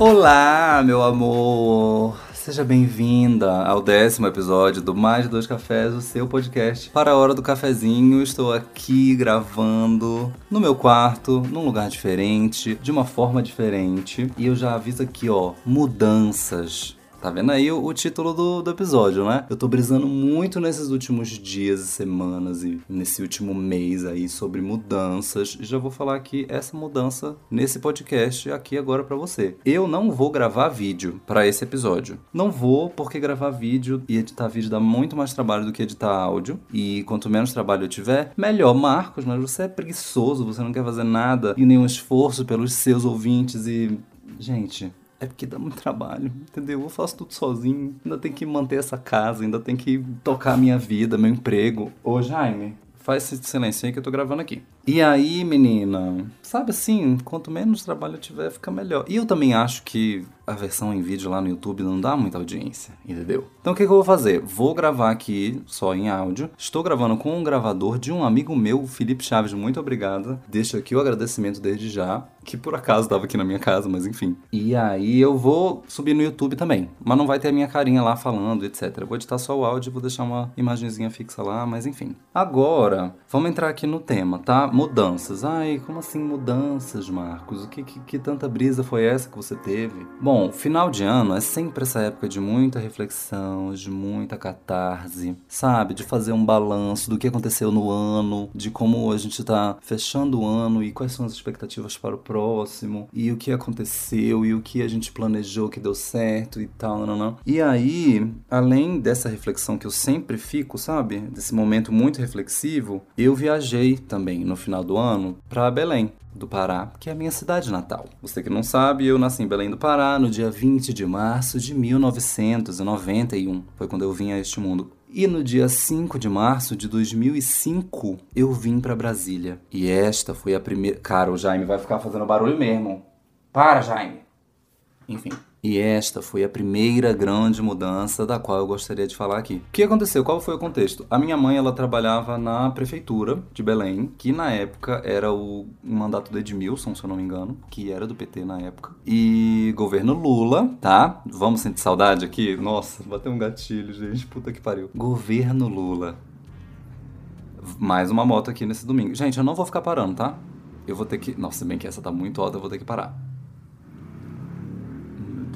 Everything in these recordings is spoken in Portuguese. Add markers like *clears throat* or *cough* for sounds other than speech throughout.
Olá, meu amor! Seja bem-vinda ao décimo episódio do Mais Dois Cafés, o seu podcast para a hora do cafezinho. Estou aqui gravando no meu quarto, num lugar diferente, de uma forma diferente. E eu já aviso aqui, ó, mudanças. Tá vendo aí o, o título do, do, episódio, né? Eu tô brisando muito nesses últimos dias e semanas e nesse último mês aí sobre mudanças. E já vou falar aqui essa mudança nesse podcast aqui agora para você. Eu não vou gravar vídeo para esse episódio. Não vou porque gravar vídeo e editar vídeo dá muito mais trabalho do que editar áudio. E quanto menos trabalho eu tiver, melhor. Marcos, mas você é preguiçoso, você não quer fazer nada e nenhum esforço pelos seus ouvintes e Gente, é porque dá muito trabalho, entendeu? Eu faço tudo sozinho, ainda tem que manter essa casa, ainda tem que tocar a minha vida, meu emprego. Ô, Jaime, faz esse silêncio aí que eu tô gravando aqui. E aí, menina, sabe assim, quanto menos trabalho tiver, fica melhor. E eu também acho que a versão em vídeo lá no YouTube não dá muita audiência, entendeu? Então o que, que eu vou fazer? Vou gravar aqui só em áudio. Estou gravando com um gravador de um amigo meu, Felipe Chaves, muito obrigado. Deixo aqui o agradecimento desde já, que por acaso estava aqui na minha casa, mas enfim. E aí eu vou subir no YouTube também, mas não vai ter a minha carinha lá falando, etc. Vou editar só o áudio, vou deixar uma imagenzinha fixa lá, mas enfim. Agora, vamos entrar aqui no tema, tá? Mudanças. Ai, como assim mudanças, Marcos? O que, que, que tanta brisa foi essa que você teve? Bom, final de ano é sempre essa época de muita reflexão, de muita catarse, sabe? De fazer um balanço do que aconteceu no ano, de como a gente tá fechando o ano e quais são as expectativas para o próximo, e o que aconteceu e o que a gente planejou que deu certo e tal, não, não. E aí, além dessa reflexão que eu sempre fico, sabe? Desse momento muito reflexivo, eu viajei também no final do ano para Belém do Pará, que é a minha cidade natal. Você que não sabe, eu nasci em Belém do Pará no dia 20 de março de 1991. Foi quando eu vim a este mundo. E no dia 5 de março de 2005, eu vim para Brasília. E esta foi a primeira. Cara, o Jaime vai ficar fazendo barulho mesmo. Para, Jaime! Enfim. E esta foi a primeira grande mudança da qual eu gostaria de falar aqui. O que aconteceu? Qual foi o contexto? A minha mãe, ela trabalhava na prefeitura de Belém, que na época era o mandato do Edmilson, se eu não me engano, que era do PT na época. E governo Lula, tá? Vamos sentir saudade aqui? Nossa, bateu um gatilho, gente. Puta que pariu. Governo Lula. Mais uma moto aqui nesse domingo. Gente, eu não vou ficar parando, tá? Eu vou ter que. Nossa, se bem que essa tá muito alta, eu vou ter que parar.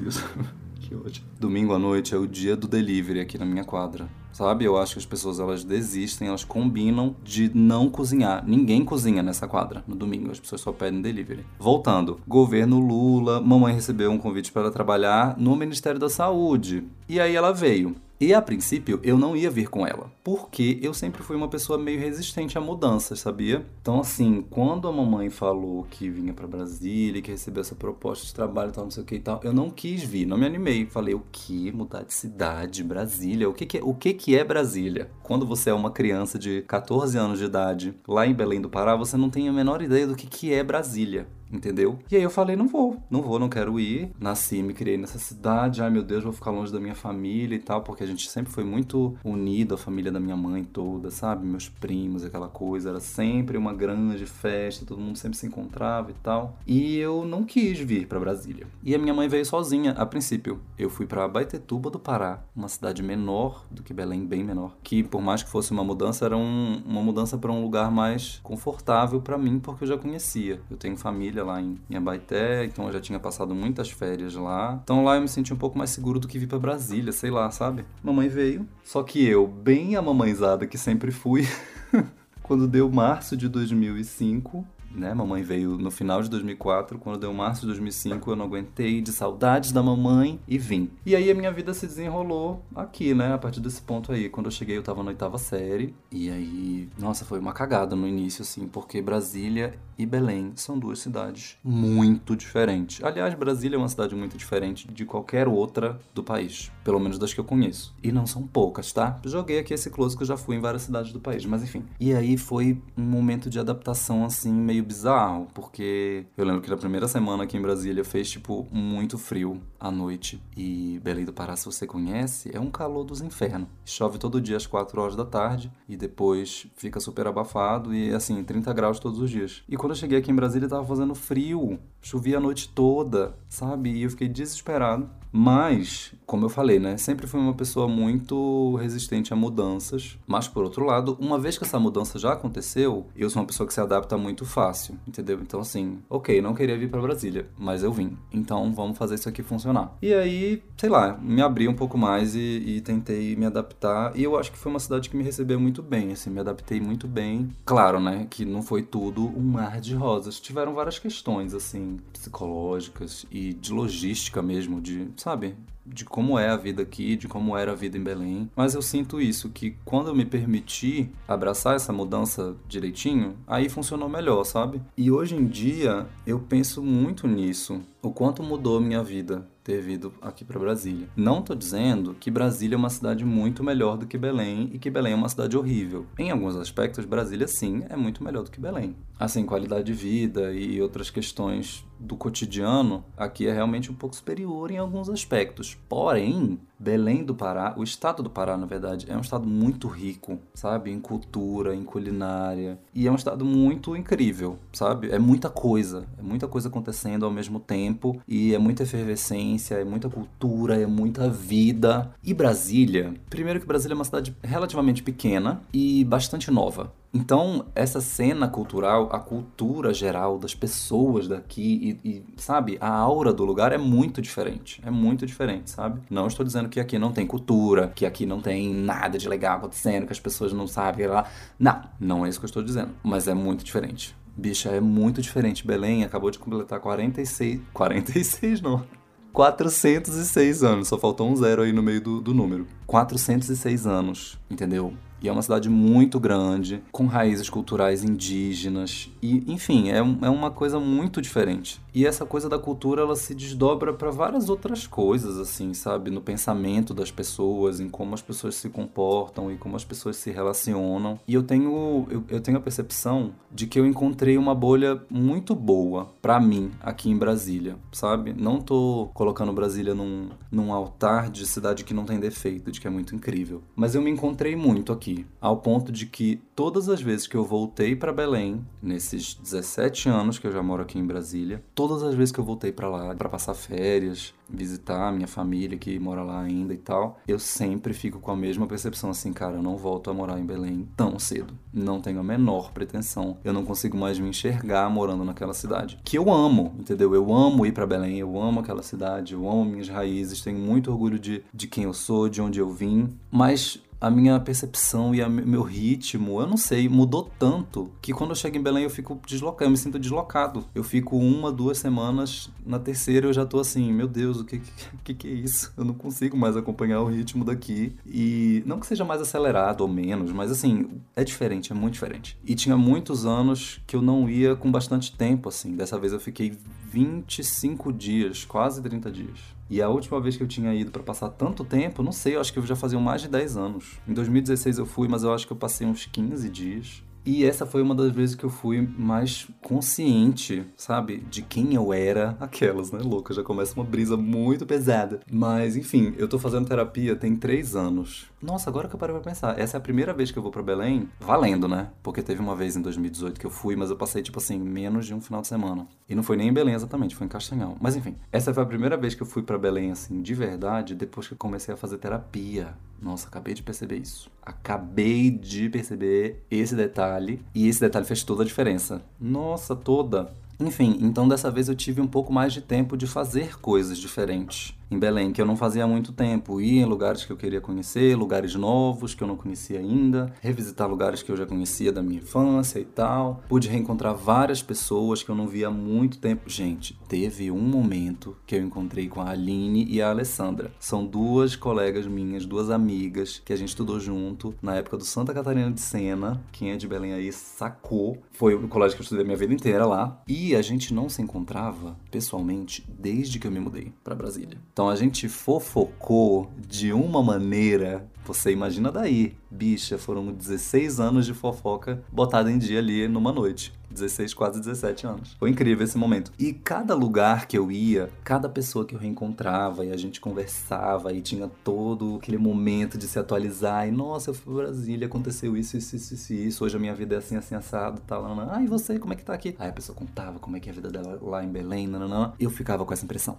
Deus. *laughs* que ótimo. Domingo à noite é o dia do delivery aqui na minha quadra. Sabe? Eu acho que as pessoas elas desistem, elas combinam de não cozinhar. Ninguém cozinha nessa quadra no domingo, as pessoas só pedem delivery. Voltando, governo Lula, mamãe recebeu um convite para trabalhar no Ministério da Saúde. E aí ela veio. E a princípio eu não ia vir com ela, porque eu sempre fui uma pessoa meio resistente a mudanças, sabia? Então, assim, quando a mamãe falou que vinha para Brasília, que recebeu essa proposta de trabalho tal, não sei o que e tal, eu não quis vir, não me animei. Falei, o que? Mudar de cidade, Brasília? O que, que é, o que, que é Brasília? Quando você é uma criança de 14 anos de idade, lá em Belém do Pará, você não tem a menor ideia do que, que é Brasília entendeu? E aí eu falei, não vou, não vou, não quero ir. Nasci, me criei nessa cidade, ai meu Deus, vou ficar longe da minha família e tal, porque a gente sempre foi muito unido, a família da minha mãe toda, sabe? Meus primos, aquela coisa, era sempre uma grande festa, todo mundo sempre se encontrava e tal. E eu não quis vir para Brasília. E a minha mãe veio sozinha, a princípio. Eu fui para Baitetuba do Pará, uma cidade menor do que Belém, bem menor, que por mais que fosse uma mudança, era um, uma mudança para um lugar mais confortável para mim, porque eu já conhecia. Eu tenho família lá em, em Abaité, então eu já tinha passado muitas férias lá. Então lá eu me senti um pouco mais seguro do que vir para Brasília, sei lá, sabe? Mamãe veio, só que eu, bem a mamãezada que sempre fui, *laughs* quando deu março de 2005, né? Mamãe veio no final de 2004, quando deu março de 2005, eu não aguentei de saudades da mamãe e vim. E aí a minha vida se desenrolou aqui, né? A partir desse ponto aí. Quando eu cheguei, eu tava na oitava série. E aí, nossa, foi uma cagada no início, assim, porque Brasília e Belém são duas cidades muito diferentes. Aliás, Brasília é uma cidade muito diferente de qualquer outra do país, pelo menos das que eu conheço. E não são poucas, tá? Joguei aqui esse close que eu já fui em várias cidades do país, mas enfim. E aí foi um momento de adaptação, assim, meio bizarro, porque eu lembro que na primeira semana aqui em Brasília fez, tipo, muito frio à noite. E Belém do Pará, se você conhece, é um calor dos infernos. Chove todo dia às 4 horas da tarde e depois fica super abafado e, assim, 30 graus todos os dias. E quando eu cheguei aqui em Brasília tava fazendo frio, chovia a noite toda, sabe? E eu fiquei desesperado. Mas, como eu falei, né? Sempre fui uma pessoa muito resistente a mudanças. Mas, por outro lado, uma vez que essa mudança já aconteceu, eu sou uma pessoa que se adapta muito fácil, entendeu? Então, assim, ok, não queria vir para Brasília, mas eu vim. Então, vamos fazer isso aqui funcionar. E aí, sei lá, me abri um pouco mais e, e tentei me adaptar. E eu acho que foi uma cidade que me recebeu muito bem, assim, me adaptei muito bem. Claro, né? Que não foi tudo um mar de rosas. Tiveram várias questões, assim, psicológicas e de logística mesmo, de sabe? De como é a vida aqui, de como era a vida em Belém. Mas eu sinto isso, que quando eu me permiti abraçar essa mudança direitinho, aí funcionou melhor, sabe? E hoje em dia eu penso muito nisso. O quanto mudou minha vida ter vindo aqui para Brasília. Não tô dizendo que Brasília é uma cidade muito melhor do que Belém e que Belém é uma cidade horrível. Em alguns aspectos, Brasília sim é muito melhor do que Belém. Assim, qualidade de vida e outras questões do cotidiano, aqui é realmente um pouco superior em alguns aspectos. Porém, Belém do Pará, o estado do Pará, na verdade, é um estado muito rico, sabe? Em cultura, em culinária. E é um estado muito incrível, sabe? É muita coisa, é muita coisa acontecendo ao mesmo tempo e é muita efervescência, é muita cultura, é muita vida. E Brasília, primeiro que Brasília é uma cidade relativamente pequena e bastante nova. Então, essa cena cultural, a cultura geral das pessoas daqui e, e, sabe, a aura do lugar é muito diferente. É muito diferente, sabe? Não estou dizendo que aqui não tem cultura, que aqui não tem nada de legal acontecendo, que as pessoas não sabem lá. Não, não é isso que eu estou dizendo. Mas é muito diferente. Bicha, é muito diferente. Belém acabou de completar 46. 46 não. 406 anos, só faltou um zero aí no meio do, do número. 406 anos, entendeu? E é uma cidade muito grande, com raízes culturais indígenas. E, enfim, é, é uma coisa muito diferente. E essa coisa da cultura, ela se desdobra para várias outras coisas, assim, sabe? No pensamento das pessoas, em como as pessoas se comportam e como as pessoas se relacionam. E eu tenho, eu, eu tenho a percepção de que eu encontrei uma bolha muito boa para mim aqui em Brasília, sabe? Não tô colocando Brasília num, num altar de cidade que não tem defeito, de que é muito incrível. Mas eu me encontrei muito aqui ao ponto de que todas as vezes que eu voltei para Belém, nesses 17 anos que eu já moro aqui em Brasília, todas as vezes que eu voltei para lá para passar férias, visitar minha família que mora lá ainda e tal, eu sempre fico com a mesma percepção assim, cara, eu não volto a morar em Belém tão cedo. Não tenho a menor pretensão. Eu não consigo mais me enxergar morando naquela cidade. Que eu amo, entendeu? Eu amo ir para Belém, eu amo aquela cidade, eu amo minhas raízes, tenho muito orgulho de, de quem eu sou, de onde eu vim, mas a minha percepção e o meu ritmo, eu não sei, mudou tanto que quando eu chego em Belém eu fico deslocado, eu me sinto deslocado. Eu fico uma, duas semanas, na terceira eu já tô assim, meu Deus, o que, *laughs* que, que é isso? Eu não consigo mais acompanhar o ritmo daqui. E não que seja mais acelerado ou menos, mas assim, é diferente, é muito diferente. E tinha muitos anos que eu não ia com bastante tempo, assim. Dessa vez eu fiquei 25 dias, quase 30 dias. E a última vez que eu tinha ido para passar tanto tempo, não sei, eu acho que eu já fazia mais de 10 anos. Em 2016 eu fui, mas eu acho que eu passei uns 15 dias. E essa foi uma das vezes que eu fui mais consciente, sabe? De quem eu era. Aquelas, né, louca? Já começa uma brisa muito pesada. Mas, enfim, eu tô fazendo terapia tem três anos. Nossa, agora que eu parei pra pensar. Essa é a primeira vez que eu vou para Belém, valendo, né? Porque teve uma vez em 2018 que eu fui, mas eu passei, tipo assim, menos de um final de semana. E não foi nem em Belém exatamente, foi em Castanhal. Mas enfim, essa foi a primeira vez que eu fui para Belém, assim, de verdade, depois que eu comecei a fazer terapia. Nossa, acabei de perceber isso. Acabei de perceber esse detalhe. E esse detalhe fez toda a diferença. Nossa, toda. Enfim, então dessa vez eu tive um pouco mais de tempo de fazer coisas diferentes em Belém, que eu não fazia há muito tempo. Ir em lugares que eu queria conhecer, lugares novos que eu não conhecia ainda, revisitar lugares que eu já conhecia da minha infância e tal. Pude reencontrar várias pessoas que eu não via há muito tempo. Gente, teve um momento que eu encontrei com a Aline e a Alessandra. São duas colegas minhas, duas amigas, que a gente estudou junto na época do Santa Catarina de Sena. Quem é de Belém aí sacou. Foi o colégio que eu estudei a minha vida inteira lá. E a gente não se encontrava pessoalmente desde que eu me mudei para Brasília. Então a gente fofocou de uma maneira Você imagina daí, bicha, foram 16 anos de fofoca botada em dia ali numa noite. 16, quase 17 anos. Foi incrível esse momento. E cada lugar que eu ia, cada pessoa que eu reencontrava e a gente conversava e tinha todo aquele momento de se atualizar. E nossa, eu fui pra Brasília, aconteceu isso, isso, isso, isso, isso. Hoje a minha vida é assim, assim, assado, tal. Tá, Ah, e você, como é que tá aqui? Aí a pessoa contava como é que é a vida dela lá em Belém, nananã. Eu ficava com essa impressão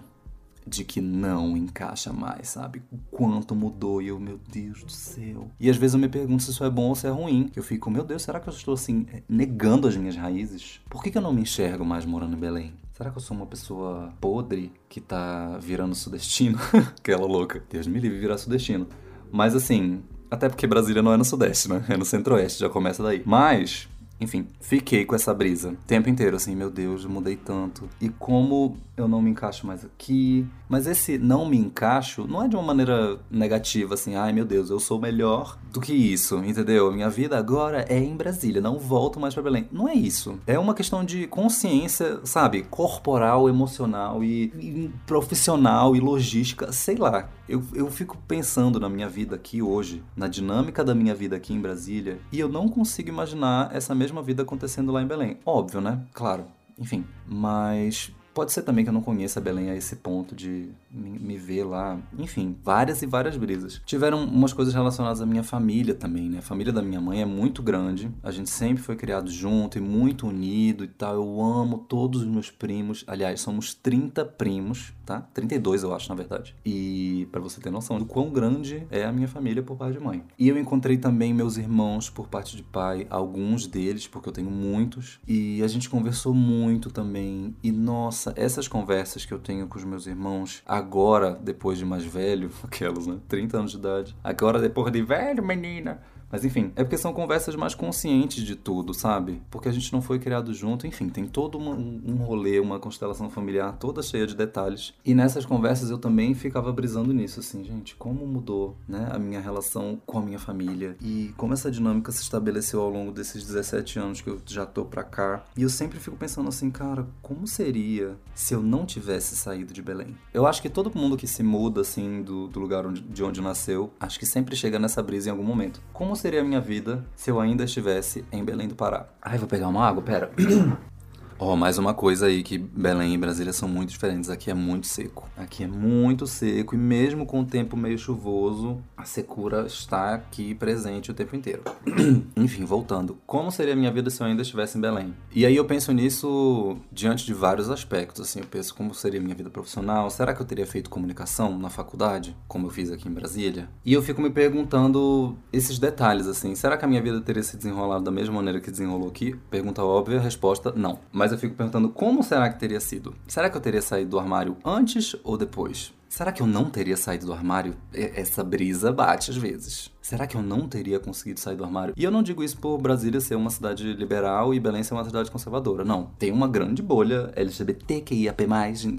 de que não encaixa mais, sabe? O quanto mudou e eu, meu Deus do céu. E às vezes eu me pergunto se isso é bom ou se é ruim. Eu fico, meu Deus, será que eu estou assim, negando as minhas raízes? Por que, que eu não me enxergo mais morando em Belém? Será que eu sou uma pessoa podre que tá virando sudestino? *laughs* Aquela louca. Deus me livre virar sudestino. Mas assim, até porque Brasília não é no sudeste, né? É no centro-oeste, já começa daí. Mas enfim, fiquei com essa brisa o tempo inteiro, assim, meu Deus, eu mudei tanto. E como eu não me encaixo mais aqui. Mas esse não me encaixo não é de uma maneira negativa, assim, ai meu Deus, eu sou melhor do que isso, entendeu? Minha vida agora é em Brasília, não volto mais para Belém. Não é isso. É uma questão de consciência, sabe? Corporal, emocional e, e profissional e logística, sei lá. Eu, eu fico pensando na minha vida aqui hoje, na dinâmica da minha vida aqui em Brasília, e eu não consigo imaginar essa mesma vida acontecendo lá em Belém. Óbvio, né? Claro. Enfim, mas Pode ser também que eu não conheça Belém a esse ponto de me, ver lá. Enfim, várias e várias brisas. Tiveram umas coisas relacionadas à minha família também, né? A família da minha mãe é muito grande. A gente sempre foi criado junto e muito unido e tal. Eu amo todos os meus primos. Aliás, somos 30 primos, tá? 32 eu acho, na verdade. E para você ter noção do quão grande é a minha família por parte de mãe. E eu encontrei também meus irmãos por parte de pai, alguns deles, porque eu tenho muitos. E a gente conversou muito também. E nossa, nossa, essas conversas que eu tenho com os meus irmãos agora, depois de mais velho, *laughs* aquelas, né? 30 anos de idade. Agora, depois de velho, menina mas enfim, é porque são conversas mais conscientes de tudo, sabe? Porque a gente não foi criado junto, enfim, tem todo uma, um rolê, uma constelação familiar toda cheia de detalhes. E nessas conversas eu também ficava brisando nisso, assim, gente, como mudou, né, a minha relação com a minha família e como essa dinâmica se estabeleceu ao longo desses 17 anos que eu já tô pra cá. E eu sempre fico pensando assim, cara, como seria se eu não tivesse saído de Belém? Eu acho que todo mundo que se muda, assim, do, do lugar onde, de onde nasceu, acho que sempre chega nessa brisa em algum momento. Como seria a minha vida se eu ainda estivesse em Belém do Pará? Ai, vou pegar uma água, pera. *clears throat* Ó, oh, mais uma coisa aí que Belém e Brasília são muito diferentes. Aqui é muito seco. Aqui é muito seco e mesmo com o tempo meio chuvoso, a secura está aqui presente o tempo inteiro. *clears throat* Enfim, voltando. Como seria a minha vida se eu ainda estivesse em Belém? E aí eu penso nisso diante de vários aspectos, assim, eu penso como seria a minha vida profissional. Será que eu teria feito comunicação na faculdade, como eu fiz aqui em Brasília? E eu fico me perguntando esses detalhes, assim, será que a minha vida teria se desenrolado da mesma maneira que desenrolou aqui? Pergunta óbvia, resposta não. Mas mas eu fico perguntando como será que teria sido? Será que eu teria saído do armário antes ou depois? Será que eu não teria saído do armário? Essa brisa bate às vezes. Será que eu não teria conseguido sair do armário? E eu não digo isso por Brasília ser uma cidade liberal e Belém ser uma cidade conservadora. Não. Tem uma grande bolha LGBTQIAP+,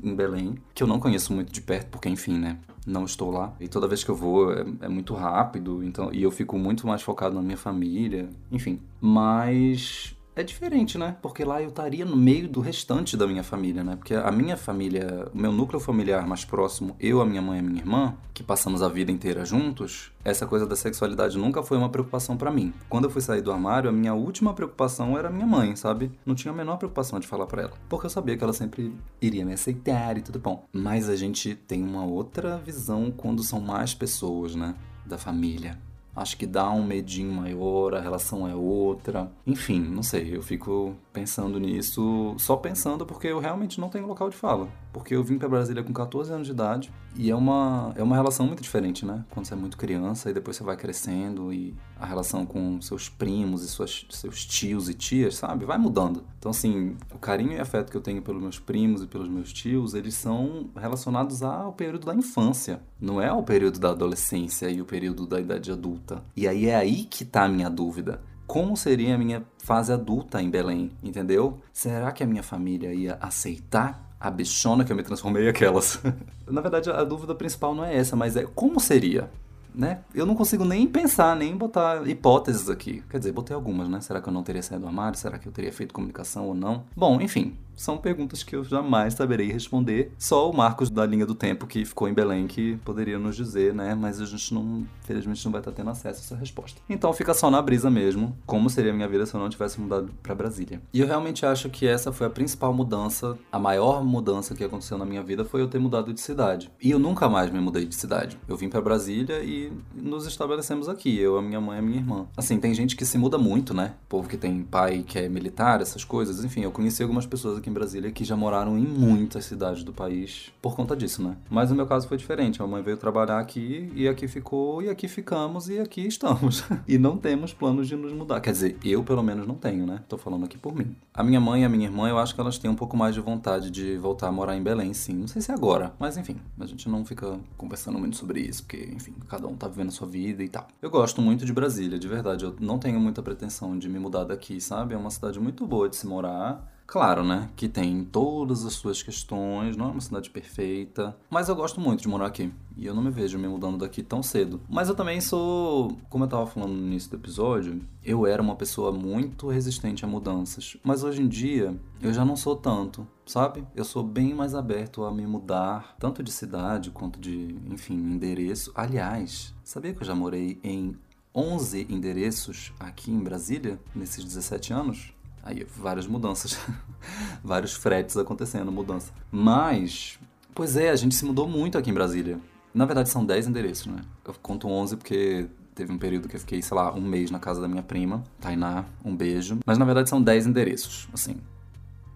em Belém, que eu não conheço muito de perto, porque enfim, né? Não estou lá. E toda vez que eu vou é, é muito rápido, então e eu fico muito mais focado na minha família. Enfim. Mas é diferente, né? Porque lá eu estaria no meio do restante da minha família, né? Porque a minha família, o meu núcleo familiar mais próximo, eu, a minha mãe e a minha irmã, que passamos a vida inteira juntos, essa coisa da sexualidade nunca foi uma preocupação para mim. Quando eu fui sair do armário, a minha última preocupação era minha mãe, sabe? Não tinha a menor preocupação de falar para ela, porque eu sabia que ela sempre iria me aceitar e tudo bom. Mas a gente tem uma outra visão quando são mais pessoas, né? Da família acho que dá um medinho maior, a relação é outra. Enfim, não sei, eu fico pensando nisso, só pensando porque eu realmente não tenho local de fala. Porque eu vim para Brasília com 14 anos de idade e é uma, é uma relação muito diferente, né? Quando você é muito criança e depois você vai crescendo e a relação com seus primos e suas, seus tios e tias, sabe? Vai mudando. Então, assim, o carinho e afeto que eu tenho pelos meus primos e pelos meus tios, eles são relacionados ao período da infância, não é ao período da adolescência e o período da idade adulta. E aí é aí que tá a minha dúvida como seria a minha fase adulta em Belém, entendeu? Será que a minha família ia aceitar a bichona que eu me transformei aquelas. *laughs* Na verdade, a dúvida principal não é essa, mas é como seria? Né? Eu não consigo nem pensar, nem botar hipóteses aqui. Quer dizer, botei algumas, né? Será que eu não teria saído do armário? Será que eu teria feito comunicação ou não? Bom, enfim, são perguntas que eu jamais saberei responder. Só o Marcos da linha do tempo que ficou em Belém que poderia nos dizer, né? Mas a gente não, felizmente, não vai estar tendo acesso a essa resposta. Então fica só na brisa mesmo, como seria a minha vida se eu não tivesse mudado para Brasília. E eu realmente acho que essa foi a principal mudança, a maior mudança que aconteceu na minha vida foi eu ter mudado de cidade. E eu nunca mais me mudei de cidade. Eu vim para Brasília e nos estabelecemos aqui, eu, a minha mãe e a minha irmã. Assim, tem gente que se muda muito, né? Povo que tem pai que é militar, essas coisas. Enfim, eu conheci algumas pessoas aqui em Brasília que já moraram em muitas cidades do país por conta disso, né? Mas no meu caso foi diferente. A mãe veio trabalhar aqui e aqui ficou, e aqui ficamos e aqui estamos. *laughs* e não temos planos de nos mudar. Quer dizer, eu pelo menos não tenho, né? Tô falando aqui por mim. A minha mãe e a minha irmã, eu acho que elas têm um pouco mais de vontade de voltar a morar em Belém, sim. Não sei se é agora, mas enfim, a gente não fica conversando muito sobre isso, porque, enfim, cada um tá vivendo a sua vida e tal. Eu gosto muito de Brasília, de verdade. Eu não tenho muita pretensão de me mudar daqui, sabe? É uma cidade muito boa de se morar. Claro, né? Que tem todas as suas questões, não é uma cidade perfeita. Mas eu gosto muito de morar aqui. E eu não me vejo me mudando daqui tão cedo. Mas eu também sou, como eu tava falando no início do episódio, eu era uma pessoa muito resistente a mudanças. Mas hoje em dia, eu já não sou tanto, sabe? Eu sou bem mais aberto a me mudar, tanto de cidade quanto de, enfim, endereço. Aliás, sabia que eu já morei em 11 endereços aqui em Brasília nesses 17 anos? Aí, várias mudanças. *laughs* Vários fretes acontecendo, mudança. Mas, pois é, a gente se mudou muito aqui em Brasília. Na verdade, são 10 endereços, né? Eu conto 11 porque teve um período que eu fiquei, sei lá, um mês na casa da minha prima, Tainá, um beijo. Mas na verdade são 10 endereços, assim.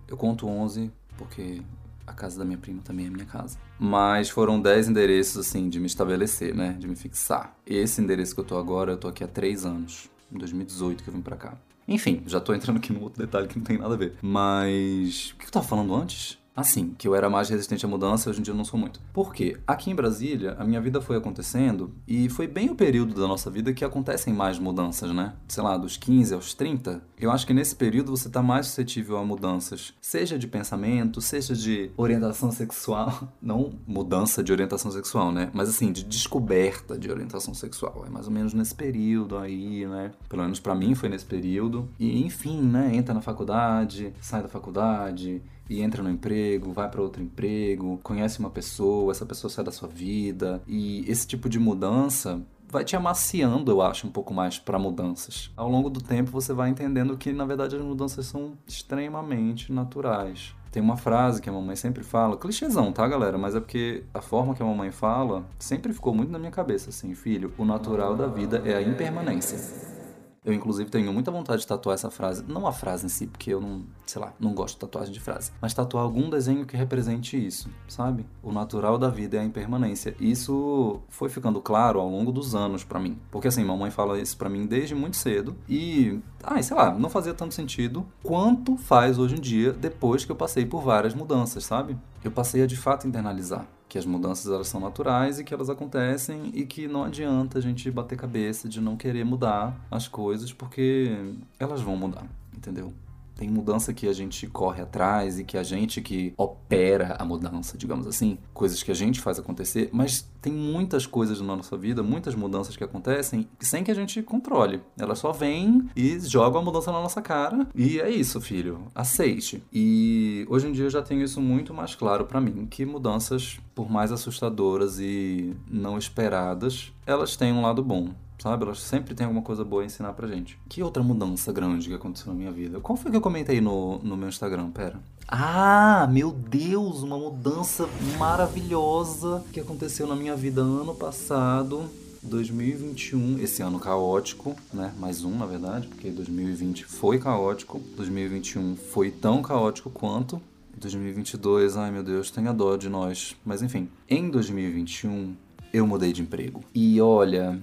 Eu conto 11 porque a casa da minha prima também é minha casa. Mas foram 10 endereços, assim, de me estabelecer, né? De me fixar. Esse endereço que eu tô agora, eu tô aqui há 3 anos. Em 2018 que eu vim pra cá. Enfim, já tô entrando aqui num outro detalhe que não tem nada a ver. Mas. O que eu tava falando antes? Assim, que eu era mais resistente à mudança, hoje em dia eu não sou muito. Por quê? Aqui em Brasília, a minha vida foi acontecendo e foi bem o período da nossa vida que acontecem mais mudanças, né? Sei lá, dos 15 aos 30. Eu acho que nesse período você tá mais suscetível a mudanças, seja de pensamento, seja de orientação sexual. *laughs* Não mudança de orientação sexual, né? Mas assim, de descoberta de orientação sexual. É mais ou menos nesse período aí, né? Pelo menos para mim foi nesse período. E enfim, né? Entra na faculdade, sai da faculdade e entra no emprego, vai para outro emprego, conhece uma pessoa, essa pessoa sai da sua vida e esse tipo de mudança vai te amaciando, eu acho, um pouco mais para mudanças. Ao longo do tempo você vai entendendo que na verdade as mudanças são extremamente naturais. Tem uma frase que a mamãe sempre fala, clichêzão, tá, galera? Mas é porque a forma que a mamãe fala sempre ficou muito na minha cabeça, assim, filho, o natural da vida é a impermanência. Eu, inclusive, tenho muita vontade de tatuar essa frase. Não a frase em si, porque eu não, sei lá, não gosto de tatuagem de frase. Mas tatuar algum desenho que represente isso, sabe? O natural da vida é a impermanência. Isso foi ficando claro ao longo dos anos para mim. Porque assim, mamãe fala isso para mim desde muito cedo. E, ai, sei lá, não fazia tanto sentido quanto faz hoje em dia, depois que eu passei por várias mudanças, sabe? Eu passei a de fato internalizar que as mudanças elas são naturais e que elas acontecem e que não adianta a gente bater cabeça de não querer mudar as coisas porque elas vão mudar, entendeu? Tem mudança que a gente corre atrás e que a gente que opera a mudança, digamos assim, coisas que a gente faz acontecer, mas tem muitas coisas na nossa vida, muitas mudanças que acontecem sem que a gente controle. Elas só vêm e jogam a mudança na nossa cara e é isso, filho. Aceite. E hoje em dia eu já tenho isso muito mais claro para mim, que mudanças, por mais assustadoras e não esperadas, elas têm um lado bom sabe? Elas sempre têm alguma coisa boa a ensinar pra gente. Que outra mudança grande que aconteceu na minha vida? Qual foi que eu comentei no, no meu Instagram? Pera. Ah, meu Deus, uma mudança maravilhosa que aconteceu na minha vida ano passado. 2021, esse ano caótico, né? Mais um, na verdade, porque 2020 foi caótico, 2021 foi tão caótico quanto 2022, ai meu Deus, tenha dó de nós. Mas enfim, em 2021 eu mudei de emprego. E olha,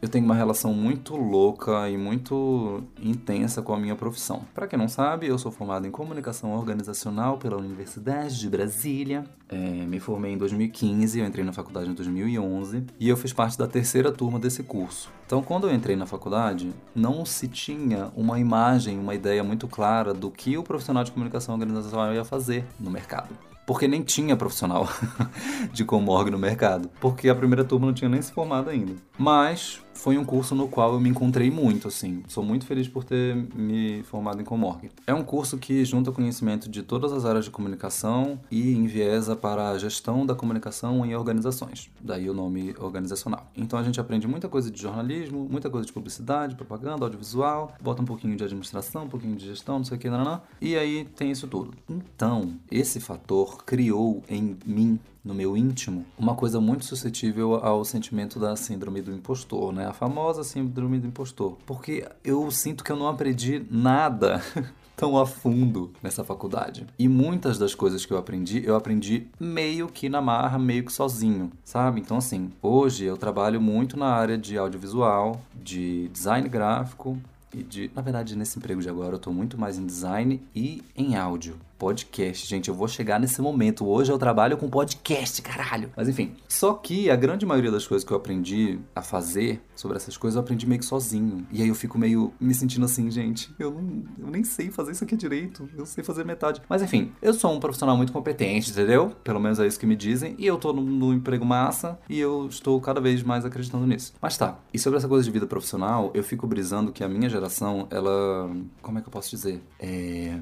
eu tenho uma relação muito louca e muito intensa com a minha profissão. Para quem não sabe, eu sou formado em comunicação organizacional pela Universidade de Brasília. É, me formei em 2015, eu entrei na faculdade em 2011 e eu fiz parte da terceira turma desse curso. Então, quando eu entrei na faculdade, não se tinha uma imagem, uma ideia muito clara do que o profissional de comunicação organizacional ia fazer no mercado porque nem tinha profissional *laughs* de Comorg no mercado, porque a primeira turma não tinha nem se formado ainda. Mas foi um curso no qual eu me encontrei muito, assim. Sou muito feliz por ter me formado em Comorg. É um curso que junta conhecimento de todas as áreas de comunicação e enviesa para a gestão da comunicação em organizações. Daí o nome organizacional. Então a gente aprende muita coisa de jornalismo, muita coisa de publicidade, propaganda, audiovisual, bota um pouquinho de administração, um pouquinho de gestão, não sei o que, não, e aí tem isso tudo. Então, esse fator criou em mim no meu íntimo, uma coisa muito suscetível ao sentimento da síndrome do impostor, né? A famosa síndrome do impostor. Porque eu sinto que eu não aprendi nada *laughs* tão a fundo nessa faculdade. E muitas das coisas que eu aprendi, eu aprendi meio que na marra, meio que sozinho, sabe? Então, assim, hoje eu trabalho muito na área de audiovisual, de design gráfico, e de, na verdade, nesse emprego de agora eu tô muito mais em design e em áudio podcast, gente. Eu vou chegar nesse momento. Hoje eu trabalho com podcast, caralho. Mas enfim. Só que a grande maioria das coisas que eu aprendi a fazer sobre essas coisas, eu aprendi meio que sozinho. E aí eu fico meio me sentindo assim, gente. Eu, não, eu nem sei fazer isso aqui direito. Eu sei fazer metade. Mas enfim, eu sou um profissional muito competente, entendeu? Pelo menos é isso que me dizem. E eu tô no, no emprego massa e eu estou cada vez mais acreditando nisso. Mas tá. E sobre essa coisa de vida profissional, eu fico brisando que a minha geração, ela. Como é que eu posso dizer? É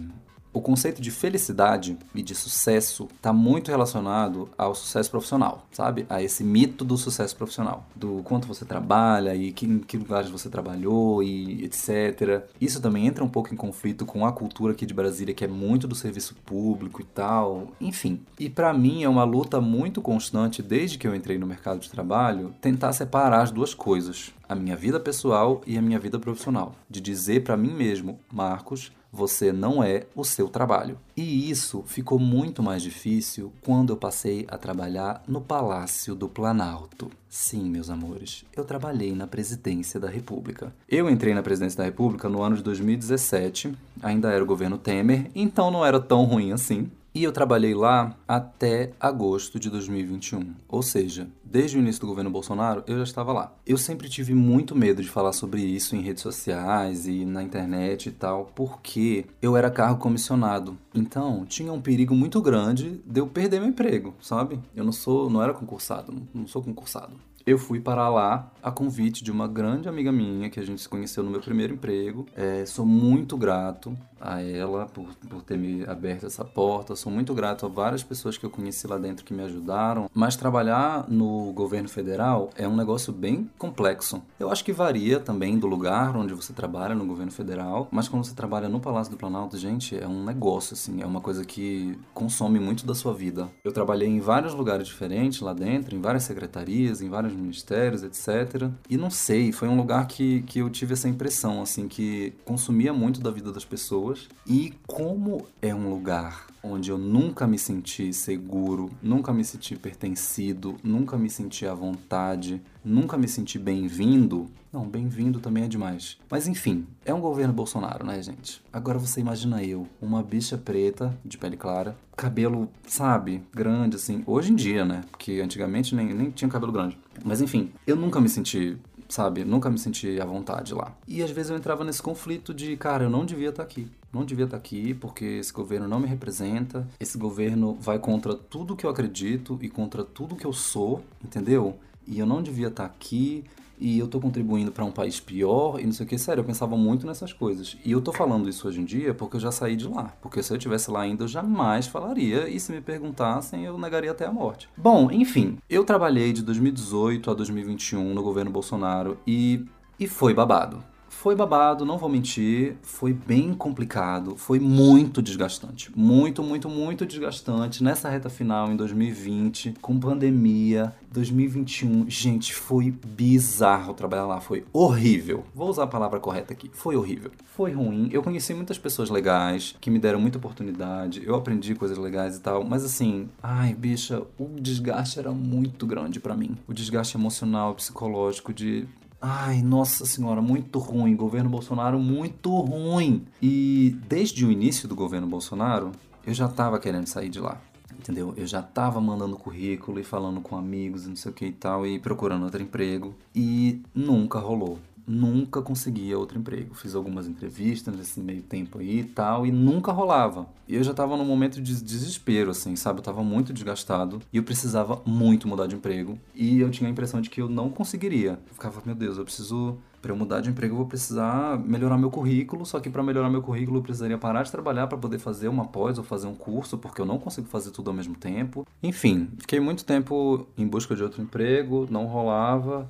o conceito de felicidade e de sucesso está muito relacionado ao sucesso profissional, sabe? A esse mito do sucesso profissional, do quanto você trabalha e que, em que lugares você trabalhou e etc. Isso também entra um pouco em conflito com a cultura aqui de Brasília, que é muito do serviço público e tal, enfim. E para mim é uma luta muito constante desde que eu entrei no mercado de trabalho tentar separar as duas coisas, a minha vida pessoal e a minha vida profissional, de dizer para mim mesmo, Marcos, você não é o seu trabalho. E isso ficou muito mais difícil quando eu passei a trabalhar no Palácio do Planalto. Sim, meus amores, eu trabalhei na presidência da República. Eu entrei na presidência da República no ano de 2017, ainda era o governo Temer, então não era tão ruim assim. E eu trabalhei lá até agosto de 2021. Ou seja, desde o início do governo Bolsonaro, eu já estava lá. Eu sempre tive muito medo de falar sobre isso em redes sociais e na internet e tal, porque eu era cargo comissionado. Então, tinha um perigo muito grande de eu perder meu emprego, sabe? Eu não sou, não era concursado, não sou concursado eu fui para lá a convite de uma grande amiga minha que a gente se conheceu no meu primeiro emprego. É, sou muito grato a ela por, por ter me aberto essa porta. Sou muito grato a várias pessoas que eu conheci lá dentro que me ajudaram. Mas trabalhar no governo federal é um negócio bem complexo. Eu acho que varia também do lugar onde você trabalha no governo federal. Mas quando você trabalha no Palácio do Planalto, gente, é um negócio, assim. É uma coisa que consome muito da sua vida. Eu trabalhei em vários lugares diferentes lá dentro, em várias secretarias, em vários ministérios, etc. E não sei, foi um lugar que, que eu tive essa impressão, assim, que consumia muito da vida das pessoas. E como é um lugar onde eu nunca me senti seguro, nunca me senti pertencido, nunca me senti à vontade, nunca me senti bem-vindo. Não, bem-vindo também é demais. Mas enfim, é um governo Bolsonaro, né, gente? Agora você imagina eu, uma bicha preta, de pele clara, cabelo, sabe, grande assim. Hoje em dia, né? Porque antigamente nem, nem tinha cabelo grande. Mas enfim, eu nunca me senti sabe? Nunca me senti à vontade lá. E às vezes eu entrava nesse conflito de, cara, eu não devia estar aqui. Não devia estar aqui porque esse governo não me representa. Esse governo vai contra tudo que eu acredito e contra tudo que eu sou, entendeu? E eu não devia estar aqui e eu tô contribuindo para um país pior e não sei o que. Sério, eu pensava muito nessas coisas. E eu tô falando isso hoje em dia porque eu já saí de lá. Porque se eu tivesse lá ainda, eu jamais falaria. E se me perguntassem, eu negaria até a morte. Bom, enfim, eu trabalhei de 2018 a 2021 no governo Bolsonaro e, e foi babado. Foi babado, não vou mentir, foi bem complicado, foi muito desgastante. Muito, muito, muito desgastante nessa reta final em 2020, com pandemia, 2021. Gente, foi bizarro trabalhar lá, foi horrível. Vou usar a palavra correta aqui, foi horrível. Foi ruim. Eu conheci muitas pessoas legais que me deram muita oportunidade, eu aprendi coisas legais e tal, mas assim, ai, bicha, o desgaste era muito grande para mim. O desgaste emocional, psicológico de Ai, nossa senhora, muito ruim. Governo Bolsonaro, muito ruim. E desde o início do governo Bolsonaro, eu já tava querendo sair de lá. Entendeu? Eu já tava mandando currículo e falando com amigos não sei o que e tal, e procurando outro emprego. E nunca rolou. Nunca conseguia outro emprego. Fiz algumas entrevistas nesse meio tempo aí e tal, e nunca rolava. Eu já tava num momento de desespero, assim, sabe? Eu tava muito desgastado e eu precisava muito mudar de emprego. E eu tinha a impressão de que eu não conseguiria. Eu ficava, meu Deus, eu preciso para eu mudar de emprego, eu vou precisar melhorar meu currículo. Só que para melhorar meu currículo, eu precisaria parar de trabalhar para poder fazer uma pós ou fazer um curso, porque eu não consigo fazer tudo ao mesmo tempo. Enfim, fiquei muito tempo em busca de outro emprego, não rolava.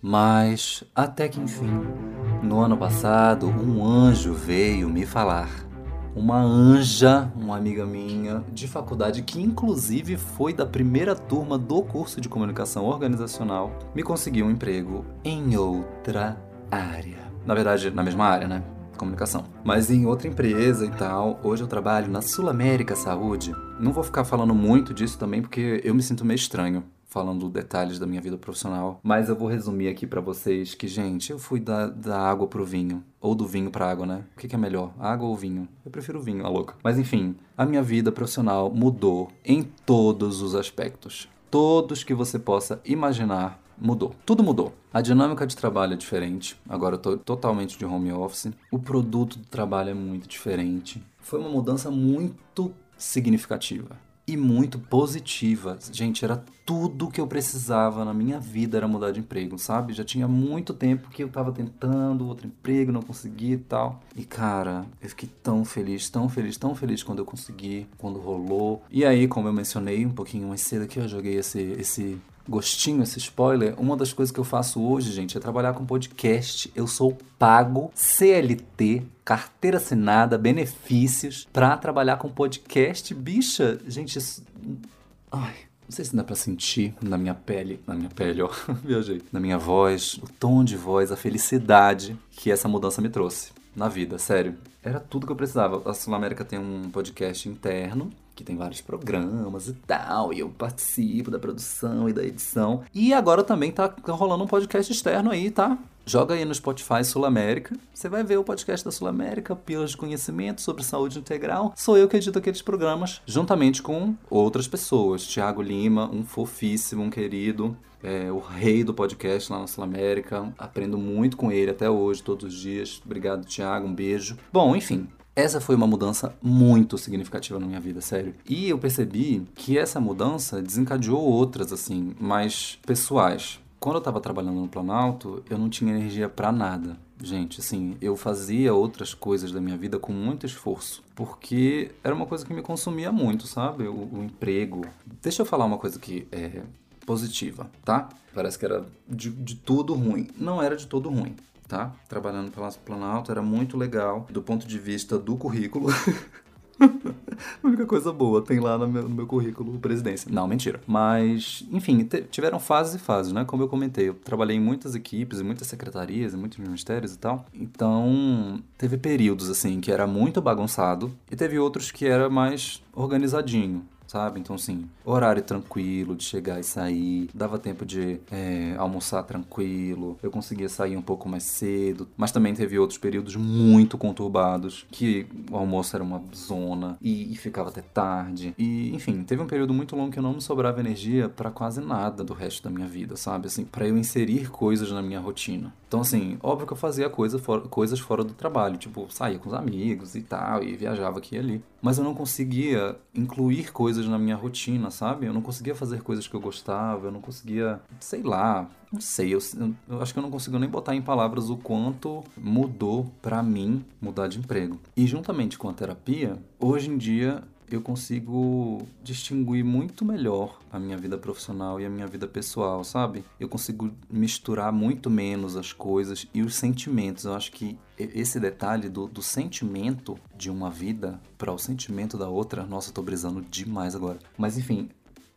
Mas até que enfim, no ano passado, um anjo veio me falar. Uma anja, uma amiga minha de faculdade, que inclusive foi da primeira turma do curso de comunicação organizacional, me conseguiu um emprego em outra área. Na verdade, na mesma área, né? Comunicação. Mas em outra empresa e tal. Hoje eu trabalho na Sul América Saúde. Não vou ficar falando muito disso também porque eu me sinto meio estranho falando detalhes da minha vida profissional, mas eu vou resumir aqui para vocês que, gente, eu fui da, da água pro vinho, ou do vinho pra água, né? O que, que é melhor, água ou vinho? Eu prefiro vinho, a louca. Mas enfim, a minha vida profissional mudou em todos os aspectos. Todos que você possa imaginar mudou. Tudo mudou. A dinâmica de trabalho é diferente. Agora eu tô totalmente de home office. O produto do trabalho é muito diferente. Foi uma mudança muito significativa e muito positiva. Gente, era tudo que eu precisava na minha vida era mudar de emprego, sabe? Já tinha muito tempo que eu tava tentando outro emprego, não conseguia e tal. E cara, eu fiquei tão feliz, tão feliz, tão feliz quando eu consegui, quando rolou. E aí, como eu mencionei um pouquinho mais cedo aqui, eu joguei esse esse gostinho, esse spoiler, uma das coisas que eu faço hoje, gente, é trabalhar com podcast. Eu sou pago, CLT, carteira assinada, benefícios, pra trabalhar com podcast. Bicha, gente, isso. Ai. Não sei se dá pra sentir na minha pele, na minha pele, ó, *laughs* viajei, na minha voz, o tom de voz, a felicidade que essa mudança me trouxe na vida, sério. Era tudo que eu precisava. A Sul América tem um podcast interno que tem vários programas e tal, e eu participo da produção e da edição. E agora também tá rolando um podcast externo aí, tá? Joga aí no Spotify Sul América, você vai ver o podcast da Sul América, Pílulas de Conhecimento sobre Saúde Integral. Sou eu que edito aqueles programas, juntamente com outras pessoas. Tiago Lima, um fofíssimo, um querido, é, o rei do podcast lá na Sul América. Aprendo muito com ele até hoje, todos os dias. Obrigado, Tiago, um beijo. Bom, enfim, essa foi uma mudança muito significativa na minha vida, sério. E eu percebi que essa mudança desencadeou outras, assim, mais pessoais. Quando eu tava trabalhando no Planalto, eu não tinha energia para nada. Gente, assim, eu fazia outras coisas da minha vida com muito esforço, porque era uma coisa que me consumia muito, sabe? O, o emprego. Deixa eu falar uma coisa que é positiva, tá? Parece que era de, de tudo ruim. Não era de todo ruim tá? Trabalhando pela Planalto era muito legal do ponto de vista do currículo. *laughs* A única coisa boa tem lá no meu, no meu, currículo presidência. Não, mentira. Mas, enfim, tiveram fases e fases, né? Como eu comentei, eu trabalhei em muitas equipes, em muitas secretarias, em muitos ministérios e tal. Então, teve períodos, assim, que era muito bagunçado e teve outros que era mais organizadinho sabe? Então, assim, horário tranquilo de chegar e sair, dava tempo de é, almoçar tranquilo, eu conseguia sair um pouco mais cedo, mas também teve outros períodos muito conturbados, que o almoço era uma zona e, e ficava até tarde. E, enfim, teve um período muito longo que eu não me sobrava energia para quase nada do resto da minha vida, sabe? Assim, para eu inserir coisas na minha rotina. Então, assim, óbvio que eu fazia coisa for, coisas fora do trabalho, tipo, saía com os amigos e tal, e viajava aqui e ali. Mas eu não conseguia incluir coisas na minha rotina, sabe? Eu não conseguia fazer coisas que eu gostava, eu não conseguia, sei lá, não sei, eu, eu acho que eu não consigo nem botar em palavras o quanto mudou para mim mudar de emprego. E juntamente com a terapia, hoje em dia eu consigo distinguir muito melhor a minha vida profissional e a minha vida pessoal, sabe? Eu consigo misturar muito menos as coisas e os sentimentos. Eu acho que esse detalhe do, do sentimento de uma vida para o sentimento da outra, nossa, eu tô brisando demais agora. Mas enfim,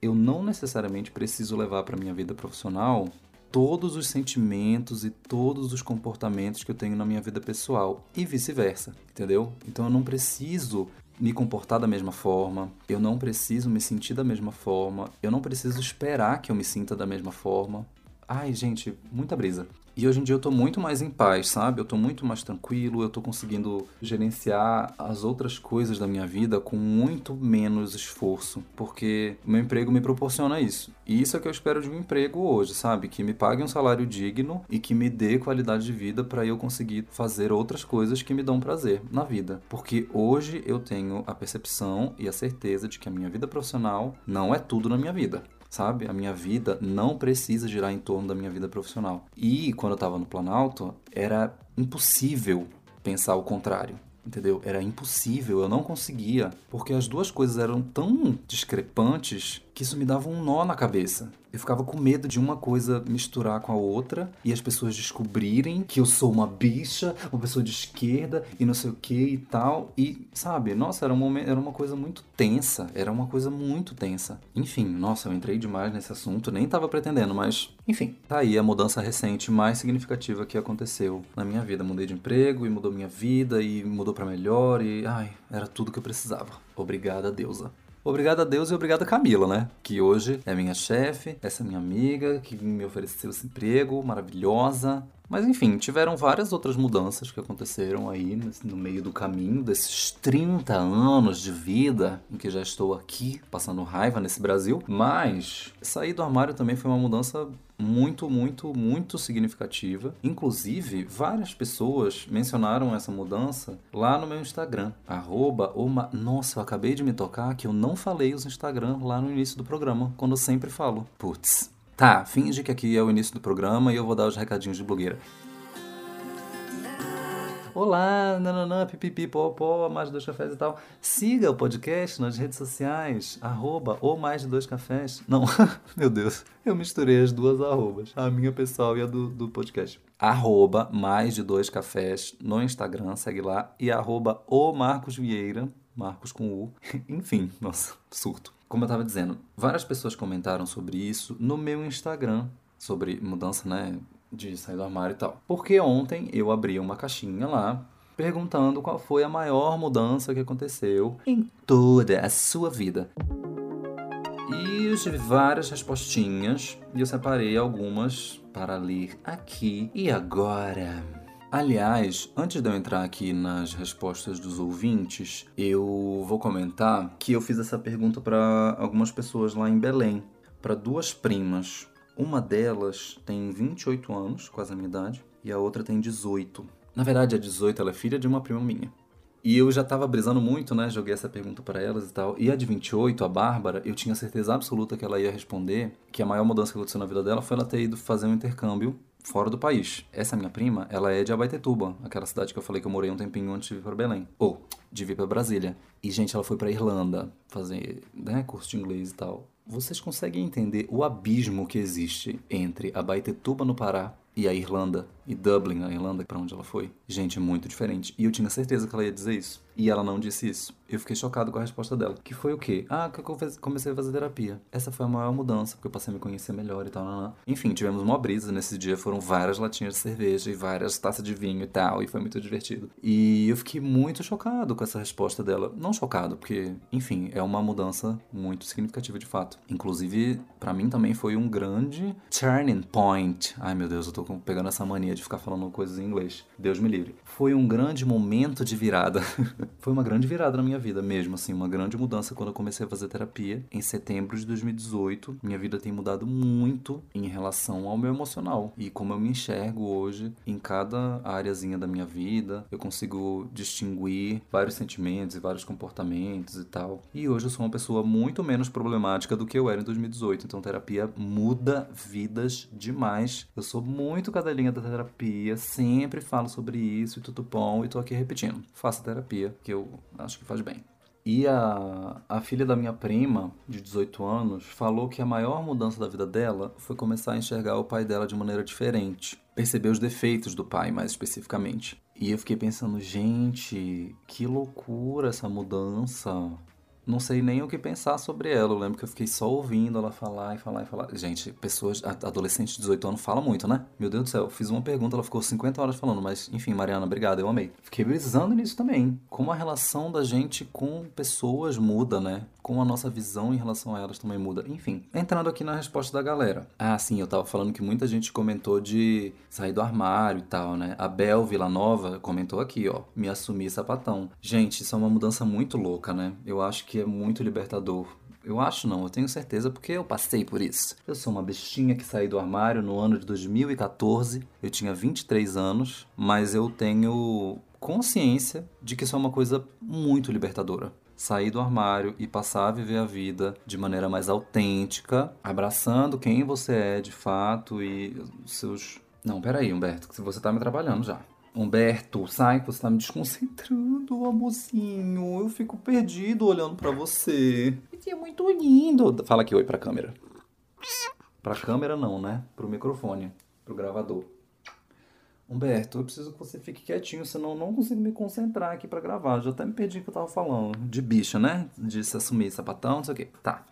eu não necessariamente preciso levar para minha vida profissional todos os sentimentos e todos os comportamentos que eu tenho na minha vida pessoal e vice-versa, entendeu? Então eu não preciso me comportar da mesma forma, eu não preciso me sentir da mesma forma, eu não preciso esperar que eu me sinta da mesma forma. Ai, gente, muita brisa. E hoje em dia eu tô muito mais em paz, sabe? Eu tô muito mais tranquilo, eu tô conseguindo gerenciar as outras coisas da minha vida com muito menos esforço, porque o meu emprego me proporciona isso. E isso é que eu espero de um emprego hoje, sabe? Que me pague um salário digno e que me dê qualidade de vida para eu conseguir fazer outras coisas que me dão prazer na vida. Porque hoje eu tenho a percepção e a certeza de que a minha vida profissional não é tudo na minha vida sabe? A minha vida não precisa girar em torno da minha vida profissional. E quando eu estava no Planalto, era impossível pensar o contrário. Entendeu? Era impossível, eu não conseguia, porque as duas coisas eram tão discrepantes que isso me dava um nó na cabeça. Eu ficava com medo de uma coisa misturar com a outra e as pessoas descobrirem que eu sou uma bicha, uma pessoa de esquerda e não sei o que e tal. E, sabe, nossa, era, um momento, era uma coisa muito tensa. Era uma coisa muito tensa. Enfim, nossa, eu entrei demais nesse assunto, nem tava pretendendo, mas, enfim, tá aí a mudança recente mais significativa que aconteceu na minha vida. Mudei de emprego e mudou minha vida e mudou para melhor e, ai, era tudo que eu precisava. Obrigada, deusa. Obrigado a Deus e obrigado a Camila, né? Que hoje é minha chefe, essa é minha amiga, que me ofereceu esse emprego, maravilhosa. Mas enfim, tiveram várias outras mudanças que aconteceram aí no meio do caminho desses 30 anos de vida em que já estou aqui passando raiva nesse Brasil. Mas sair do armário também foi uma mudança muito, muito, muito significativa. Inclusive, várias pessoas mencionaram essa mudança lá no meu Instagram. Arroba uma... Nossa, eu acabei de me tocar que eu não falei os Instagram lá no início do programa, quando eu sempre falo. Putz, Tá, finge que aqui é o início do programa e eu vou dar os recadinhos de blogueira. Olá, nananã, pipipi, pó, mais dois cafés e tal. Siga o podcast nas redes sociais, arroba ou mais de dois cafés. Não, *laughs* meu Deus, eu misturei as duas arrobas, a minha pessoal e a do, do podcast. Arroba mais de dois cafés no Instagram, segue lá, e arroba o Marcos Vieira, Marcos com U. *laughs* Enfim, nossa, surto como eu estava dizendo, várias pessoas comentaram sobre isso no meu Instagram, sobre mudança, né, de sair do armário e tal. Porque ontem eu abri uma caixinha lá perguntando qual foi a maior mudança que aconteceu em toda a sua vida. E eu tive várias respostinhas e eu separei algumas para ler aqui e agora. Aliás, antes de eu entrar aqui nas respostas dos ouvintes, eu vou comentar que eu fiz essa pergunta para algumas pessoas lá em Belém, para duas primas. Uma delas tem 28 anos, quase a minha idade, e a outra tem 18. Na verdade, a 18 ela é filha de uma prima minha. E eu já tava brisando muito, né? Joguei essa pergunta para elas e tal. E a de 28, a Bárbara, eu tinha certeza absoluta que ela ia responder que a maior mudança que aconteceu na vida dela foi ela ter ido fazer um intercâmbio fora do país. Essa minha prima, ela é de Abaetetuba, aquela cidade que eu falei que eu morei um tempinho antes de vir para Belém. Ou, de vir para Brasília. E, gente, ela foi para Irlanda fazer, né, curso de inglês e tal. Vocês conseguem entender o abismo que existe entre Abaetetuba, no Pará, e a Irlanda, e Dublin, a Irlanda, para onde ela foi? Gente, é muito diferente. E eu tinha certeza que ela ia dizer isso. E ela não disse isso. Eu fiquei chocado com a resposta dela. Que foi o quê? Ah, que eu comecei a fazer terapia. Essa foi a maior mudança, porque eu passei a me conhecer melhor e tal. Não, não. Enfim, tivemos uma brisa nesse dia. Foram várias latinhas de cerveja e várias taças de vinho e tal. E foi muito divertido. E eu fiquei muito chocado com essa resposta dela. Não chocado, porque, enfim, é uma mudança muito significativa de fato. Inclusive, para mim também foi um grande turning point. Ai, meu Deus, eu tô pegando essa mania de ficar falando coisas em inglês. Deus me livre. Foi um grande momento de virada. *laughs* foi uma grande virada na minha vida mesmo, assim, uma grande mudança quando eu comecei a fazer terapia em setembro de 2018. Minha vida tem mudado muito em relação ao meu emocional e como eu me enxergo hoje em cada áreazinha da minha vida. Eu consigo distinguir vários sentimentos e vários comportamentos e tal. E hoje eu sou uma pessoa muito menos problemática do que eu era em 2018. Então terapia muda vidas demais. Eu sou muito cadelinha da terapia, sempre falo sobre isso e tudo bom e tô aqui repetindo. Faça terapia, que eu acho que faz bem. E a, a filha da minha prima, de 18 anos, falou que a maior mudança da vida dela foi começar a enxergar o pai dela de maneira diferente. Perceber os defeitos do pai, mais especificamente. E eu fiquei pensando, gente, que loucura essa mudança. Não sei nem o que pensar sobre ela. Eu lembro que eu fiquei só ouvindo ela falar e falar e falar. Gente, pessoas, adolescentes de 18 anos falam muito, né? Meu Deus do céu, fiz uma pergunta, ela ficou 50 horas falando, mas enfim, Mariana, obrigado, eu amei. Fiquei brisando nisso também. Como a relação da gente com pessoas muda, né? Como a nossa visão em relação a elas também muda. Enfim, entrando aqui na resposta da galera. Ah, sim, eu tava falando que muita gente comentou de sair do armário e tal, né? A Bel Villanova comentou aqui, ó, me assumir sapatão. Gente, isso é uma mudança muito louca, né? Eu acho que é muito libertador. Eu acho não, eu tenho certeza porque eu passei por isso. Eu sou uma bestinha que saí do armário no ano de 2014. Eu tinha 23 anos, mas eu tenho consciência de que isso é uma coisa muito libertadora. Sair do armário e passar a viver a vida de maneira mais autêntica, abraçando quem você é de fato e seus. Não, peraí, Humberto, que você tá me trabalhando já. Humberto, sai você tá me desconcentrando, amorzinho. Eu fico perdido olhando para você. Isso é muito lindo. Fala aqui oi pra câmera. Pra câmera não, né? Pro microfone, pro gravador. Humberto, eu preciso que você fique quietinho, senão eu não consigo me concentrar aqui para gravar. Já até me perdi o que eu tava falando. De bicha, né? De se assumir sapatão, não sei o quê. Tá.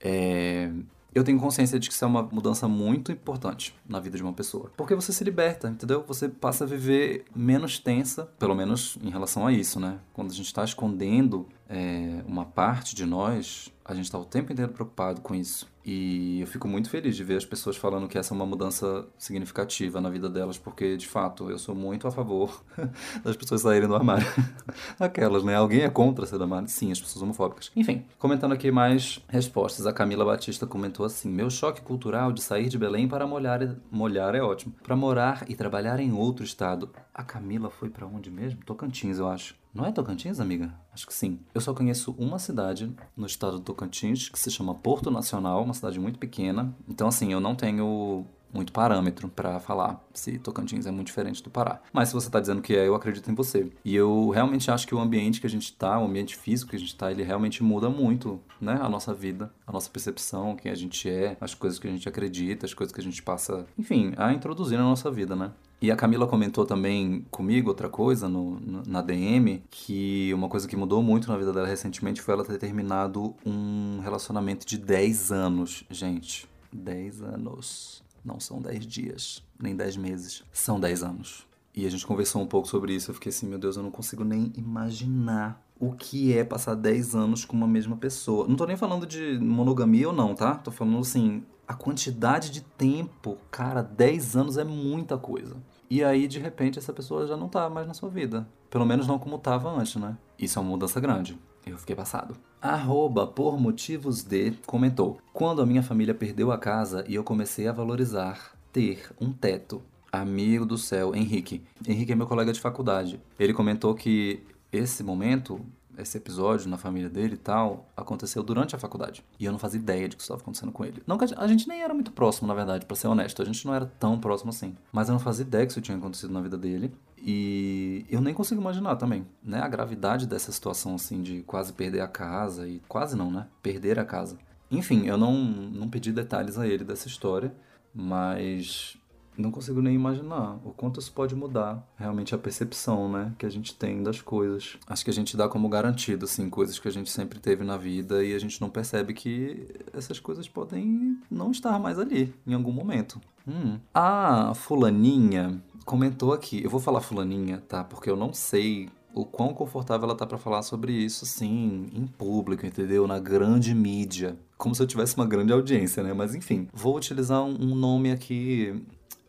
É eu tenho consciência de que isso é uma mudança muito importante na vida de uma pessoa. Porque você se liberta, entendeu? Você passa a viver menos tensa, pelo menos em relação a isso, né? Quando a gente está escondendo é, uma parte de nós, a gente está o tempo inteiro preocupado com isso. E eu fico muito feliz de ver as pessoas falando que essa é uma mudança significativa na vida delas, porque de fato eu sou muito a favor *laughs* das pessoas saírem do armário. *laughs* Aquelas, né? Alguém é contra ser do armário? Sim, as pessoas homofóbicas. Enfim, comentando aqui mais respostas. A Camila Batista comentou assim: Meu choque cultural de sair de Belém para molhar, molhar é ótimo. Para morar e trabalhar em outro estado. A Camila foi para onde mesmo? Tocantins, eu acho. Não é Tocantins, amiga? Acho que sim. Eu só conheço uma cidade no estado do Tocantins que se chama Porto Nacional, uma cidade muito pequena. Então, assim, eu não tenho muito parâmetro para falar se Tocantins é muito diferente do Pará. Mas se você está dizendo que é, eu acredito em você. E eu realmente acho que o ambiente que a gente está, o ambiente físico que a gente está, ele realmente muda muito, né? A nossa vida, a nossa percepção, quem a gente é, as coisas que a gente acredita, as coisas que a gente passa, enfim, a introduzir na nossa vida, né? E a Camila comentou também comigo outra coisa no, na DM, que uma coisa que mudou muito na vida dela recentemente foi ela ter terminado um relacionamento de 10 anos, gente. 10 anos. Não são 10 dias, nem 10 meses. São 10 anos. E a gente conversou um pouco sobre isso. Eu fiquei assim, meu Deus, eu não consigo nem imaginar o que é passar 10 anos com uma mesma pessoa. Não tô nem falando de monogamia ou não, tá? Tô falando assim, a quantidade de tempo, cara, 10 anos é muita coisa. E aí, de repente, essa pessoa já não tá mais na sua vida. Pelo menos não como tava antes, né? Isso é uma mudança grande. Eu fiquei passado. Arroba, por motivos de, comentou. Quando a minha família perdeu a casa e eu comecei a valorizar ter um teto. Amigo do céu, Henrique. Henrique é meu colega de faculdade. Ele comentou que esse momento esse episódio na família dele e tal aconteceu durante a faculdade. E eu não fazia ideia de que isso estava acontecendo com ele. Não a gente nem era muito próximo, na verdade, para ser honesto. A gente não era tão próximo assim. Mas eu não fazia ideia que isso tinha acontecido na vida dele. E eu nem consigo imaginar também, né? A gravidade dessa situação, assim, de quase perder a casa e quase não, né? Perder a casa. Enfim, eu não, não pedi detalhes a ele dessa história, mas não consigo nem imaginar o quanto isso pode mudar realmente a percepção, né, que a gente tem das coisas. Acho que a gente dá como garantido, assim, coisas que a gente sempre teve na vida e a gente não percebe que essas coisas podem não estar mais ali em algum momento. Hum. A fulaninha comentou aqui, eu vou falar fulaninha, tá, porque eu não sei o quão confortável ela tá para falar sobre isso, assim, em público, entendeu? Na grande mídia. Como se eu tivesse uma grande audiência, né? Mas enfim, vou utilizar um nome aqui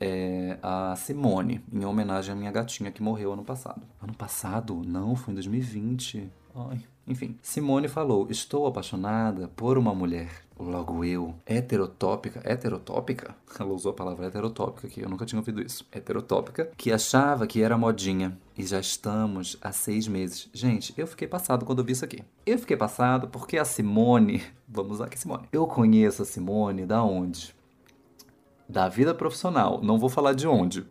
é a Simone, em homenagem à minha gatinha que morreu ano passado. Ano passado? Não, foi em 2020. Ai. Enfim, Simone falou: Estou apaixonada por uma mulher, logo eu, heterotópica. Heterotópica? Ela usou a palavra heterotópica aqui, eu nunca tinha ouvido isso. Heterotópica, que achava que era modinha. E já estamos há seis meses. Gente, eu fiquei passado quando eu vi isso aqui. Eu fiquei passado porque a Simone. *laughs* Vamos lá, que Simone. Eu conheço a Simone da onde? Da vida profissional. Não vou falar de onde.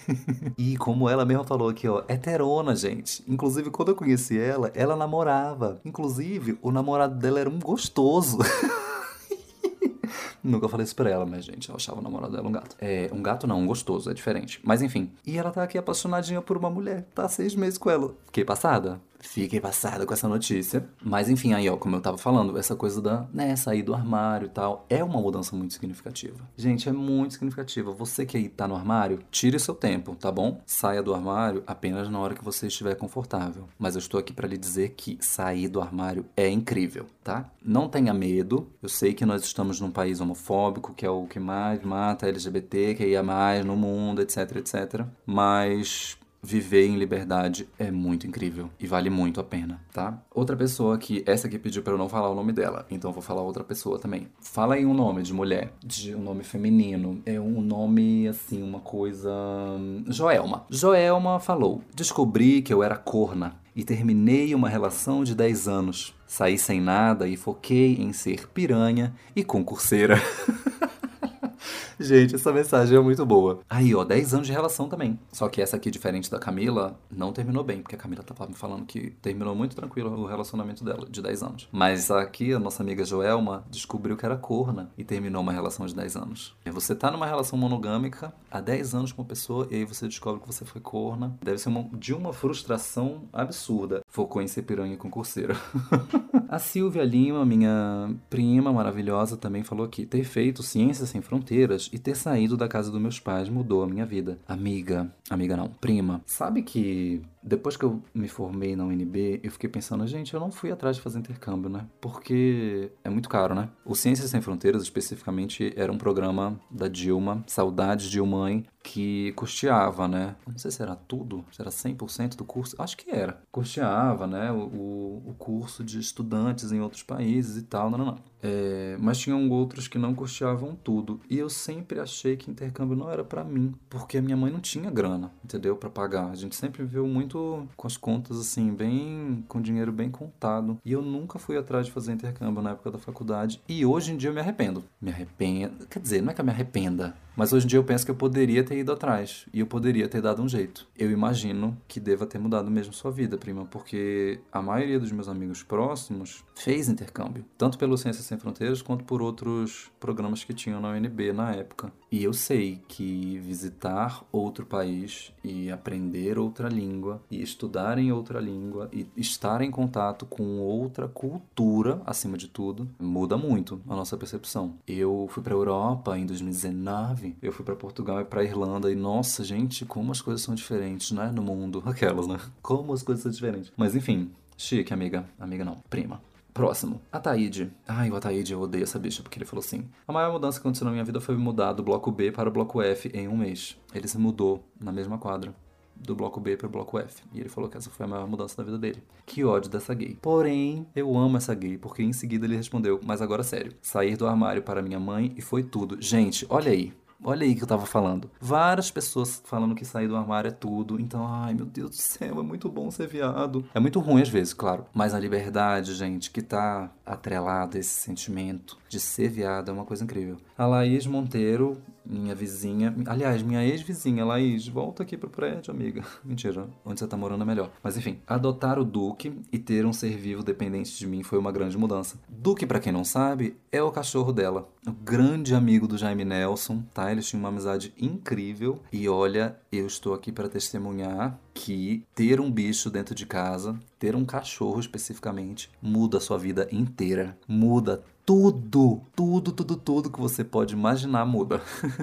*laughs* e como ela mesma falou aqui, ó, heterona, gente. Inclusive, quando eu conheci ela, ela namorava. Inclusive, o namorado dela era um gostoso. *laughs* Nunca falei isso pra ela, mas, gente, eu achava o namorado dela um gato. É, um gato não, um gostoso, é diferente. Mas enfim. E ela tá aqui apaixonadinha por uma mulher. Tá seis meses com ela. Fiquei passada. Fiquei passada com essa notícia. Mas enfim, aí ó, como eu tava falando, essa coisa da, né, sair do armário e tal, é uma mudança muito significativa. Gente, é muito significativa. Você que aí tá no armário, tire seu tempo, tá bom? Saia do armário apenas na hora que você estiver confortável. Mas eu estou aqui para lhe dizer que sair do armário é incrível, tá? Não tenha medo. Eu sei que nós estamos num país homofóbico, que é o que mais mata LGBT, que ia mais no mundo, etc, etc. Mas viver em liberdade é muito incrível e vale muito a pena, tá? Outra pessoa que essa aqui pediu para eu não falar o nome dela, então vou falar outra pessoa também. Fala aí um nome de mulher, de um nome feminino. É um nome assim, uma coisa Joelma. Joelma falou: "Descobri que eu era corna e terminei uma relação de 10 anos. Saí sem nada e foquei em ser piranha e concurseira." *laughs* *laughs* Gente, essa mensagem é muito boa. Aí, ó, 10 anos de relação também. Só que essa aqui, diferente da Camila, não terminou bem, porque a Camila tava me falando que terminou muito tranquilo o relacionamento dela, de 10 anos. Mas aqui, a nossa amiga Joelma descobriu que era corna e terminou uma relação de 10 anos. Você tá numa relação monogâmica há 10 anos com uma pessoa e aí você descobre que você foi corna. Deve ser uma, de uma frustração absurda. Focou em ser piranha e concurseira. *laughs* a Silvia Lima, minha prima maravilhosa, também falou aqui: ter feito Ciências Sem Fronteiras e ter saído da casa dos meus pais mudou a minha vida. Amiga, amiga não, prima, sabe que depois que eu me formei na UNB, eu fiquei pensando, gente, eu não fui atrás de fazer intercâmbio, né? Porque é muito caro, né? O Ciências Sem Fronteiras, especificamente, era um programa da Dilma, Saudades Dilmãe, que custeava, né? Não sei se era tudo, se era 100% do curso, acho que era. Custeava, né, o, o curso de estudantes em outros países e tal, não, não, não. É, mas tinham outros que não custeavam tudo. E eu sempre achei que intercâmbio não era para mim, porque a minha mãe não tinha grana, entendeu? para pagar. A gente sempre viu muito com as contas assim, bem com dinheiro bem contado. E eu nunca fui atrás de fazer intercâmbio na época da faculdade. E hoje em dia eu me arrependo. Me arrependo. Quer dizer, não é que eu me arrependa, mas hoje em dia eu penso que eu poderia ter ido atrás e eu poderia ter dado um jeito. Eu imagino que deva ter mudado mesmo sua vida, prima, porque a maioria dos meus amigos próximos fez intercâmbio, tanto pelo Ciências Sem Fronteiras quanto por outros programas que tinham na UNB na época. E eu sei que visitar outro país e aprender outra língua e estudar em outra língua e estar em contato com outra cultura, acima de tudo, muda muito a nossa percepção. Eu fui para Europa em 2019 eu fui para Portugal e para Irlanda e nossa, gente, como as coisas são diferentes, né, no mundo. *laughs* Aquelas, né? Como as coisas são diferentes. Mas enfim, chique, amiga. Amiga não, prima. Próximo, Ataíde. Ai, o Ataíde, eu odeio essa bicha, porque ele falou assim: A maior mudança que aconteceu na minha vida foi mudar do bloco B para o bloco F em um mês. Ele se mudou na mesma quadra do bloco B para o bloco F. E ele falou que essa foi a maior mudança da vida dele. Que ódio dessa gay. Porém, eu amo essa gay, porque em seguida ele respondeu: Mas agora sério, sair do armário para minha mãe e foi tudo. Gente, olha aí. Olha aí que eu tava falando. Várias pessoas falando que sair do armário é tudo. Então, ai meu Deus do céu, é muito bom ser viado. É muito ruim às vezes, claro. Mas a liberdade, gente, que tá atrelada a esse sentimento de ser viado é uma coisa incrível. A Laís Monteiro minha vizinha. Aliás, minha ex-vizinha, Laís, volta aqui pro prédio, amiga. *laughs* Mentira, onde você tá morando é melhor. Mas enfim, adotar o Duque e ter um ser vivo dependente de mim foi uma grande mudança. Duque, para quem não sabe, é o cachorro dela. O grande amigo do Jaime Nelson, tá? Eles tinham uma amizade incrível. E olha, eu estou aqui para testemunhar que ter um bicho dentro de casa, ter um cachorro especificamente, muda a sua vida inteira. Muda tudo, tudo, tudo, tudo que você pode imaginar muda.